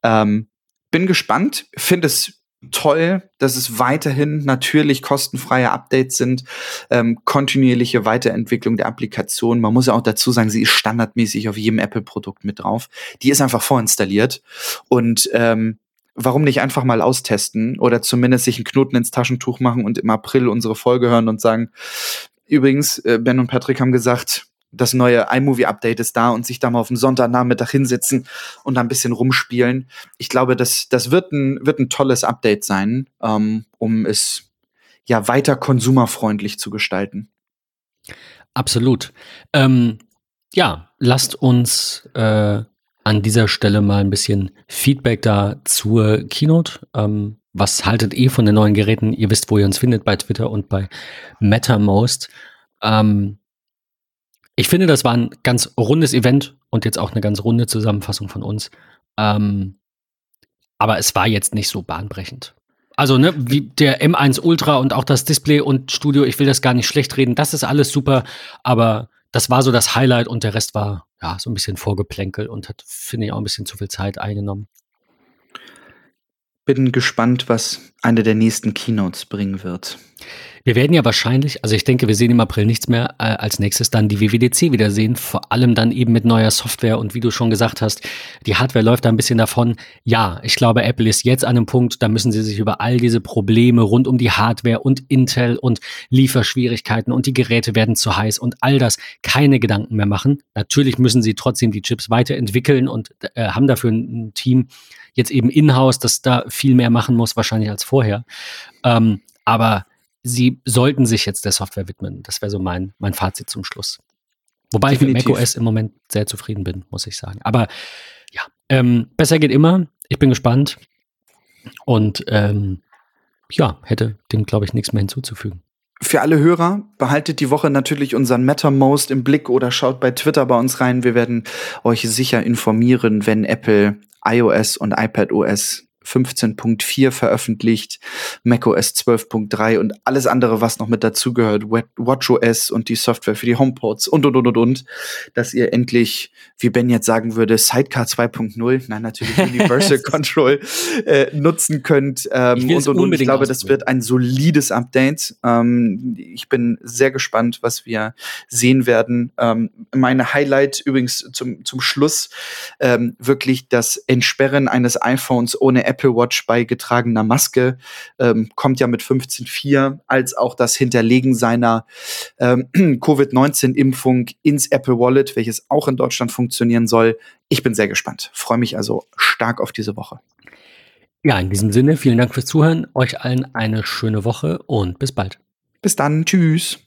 [SPEAKER 3] Ähm, bin gespannt, finde es toll, dass es weiterhin natürlich kostenfreie Updates sind, ähm, kontinuierliche Weiterentwicklung der Applikation. Man muss ja auch dazu sagen, sie ist standardmäßig auf jedem Apple-Produkt mit drauf. Die ist einfach vorinstalliert und ähm, warum nicht einfach mal austesten oder zumindest sich einen Knoten ins Taschentuch machen und im April unsere Folge hören und sagen, übrigens, äh, Ben und Patrick haben gesagt, das neue iMovie-Update ist da und sich da mal auf den Sonntagnachmittag hinsetzen und da ein bisschen rumspielen. Ich glaube, das, das wird, ein, wird ein tolles Update sein, ähm, um es ja weiter konsumerfreundlich zu gestalten.
[SPEAKER 2] Absolut. Ähm, ja, lasst uns äh, an dieser Stelle mal ein bisschen Feedback da zur Keynote. Ähm, was haltet ihr von den neuen Geräten? Ihr wisst, wo ihr uns findet bei Twitter und bei MetaMost. Ähm, ich finde, das war ein ganz rundes Event und jetzt auch eine ganz runde Zusammenfassung von uns. Ähm, aber es war jetzt nicht so bahnbrechend. Also, ne, wie der M1 Ultra und auch das Display und Studio, ich will das gar nicht schlecht reden, das ist alles super, aber das war so das Highlight und der Rest war ja so ein bisschen Vorgeplänkel und hat, finde ich, auch ein bisschen zu viel Zeit eingenommen.
[SPEAKER 3] Bin gespannt, was eine der nächsten Keynotes bringen wird.
[SPEAKER 2] Wir werden ja wahrscheinlich, also ich denke, wir sehen im April nichts mehr äh, als nächstes dann die WWDC wiedersehen, vor allem dann eben mit neuer Software und wie du schon gesagt hast, die Hardware läuft da ein bisschen davon. Ja, ich glaube, Apple ist jetzt an einem Punkt, da müssen sie sich über all diese Probleme rund um die Hardware und Intel und Lieferschwierigkeiten und die Geräte werden zu heiß und all das keine Gedanken mehr machen. Natürlich müssen sie trotzdem die Chips weiterentwickeln und äh, haben dafür ein, Team jetzt eben in-house, das da viel mehr machen muss, wahrscheinlich als vorher. Ähm, aber sie sollten sich jetzt der Software widmen. Das wäre so mein, mein Fazit zum Schluss. Wobei Definitiv. ich mit macOS im Moment sehr zufrieden bin, muss ich sagen. Aber ja, ähm, besser geht immer. Ich bin gespannt. Und ähm, ja, hätte dem, glaube ich, nichts mehr hinzuzufügen.
[SPEAKER 3] Für alle Hörer, behaltet die Woche natürlich unseren MetaMost im Blick oder schaut bei Twitter bei uns rein. Wir werden euch sicher informieren, wenn Apple iOS und iPadOS 15.4 veröffentlicht, macOS 12.3 und alles andere, was noch mit dazugehört, WatchOS und die Software für die HomePods und, und, und, und, und, dass ihr endlich, wie Ben jetzt sagen würde, Sidecar 2.0, nein, natürlich Universal Control äh, nutzen könnt. Ähm, und, und, und ich glaube, das wird ein solides Update. Ähm, ich bin sehr gespannt, was wir sehen werden. Ähm, meine Highlight übrigens zum, zum Schluss ähm, wirklich das Entsperren eines iPhones ohne Apple Watch bei getragener Maske, ähm, kommt ja mit 15.4, als auch das Hinterlegen seiner ähm, Covid-19-Impfung ins Apple Wallet, welches auch in Deutschland funktionieren soll. Ich bin sehr gespannt. Freue mich also stark auf diese Woche.
[SPEAKER 2] Ja, in diesem Sinne, vielen Dank fürs Zuhören. Euch allen eine schöne Woche und bis bald.
[SPEAKER 3] Bis dann. Tschüss.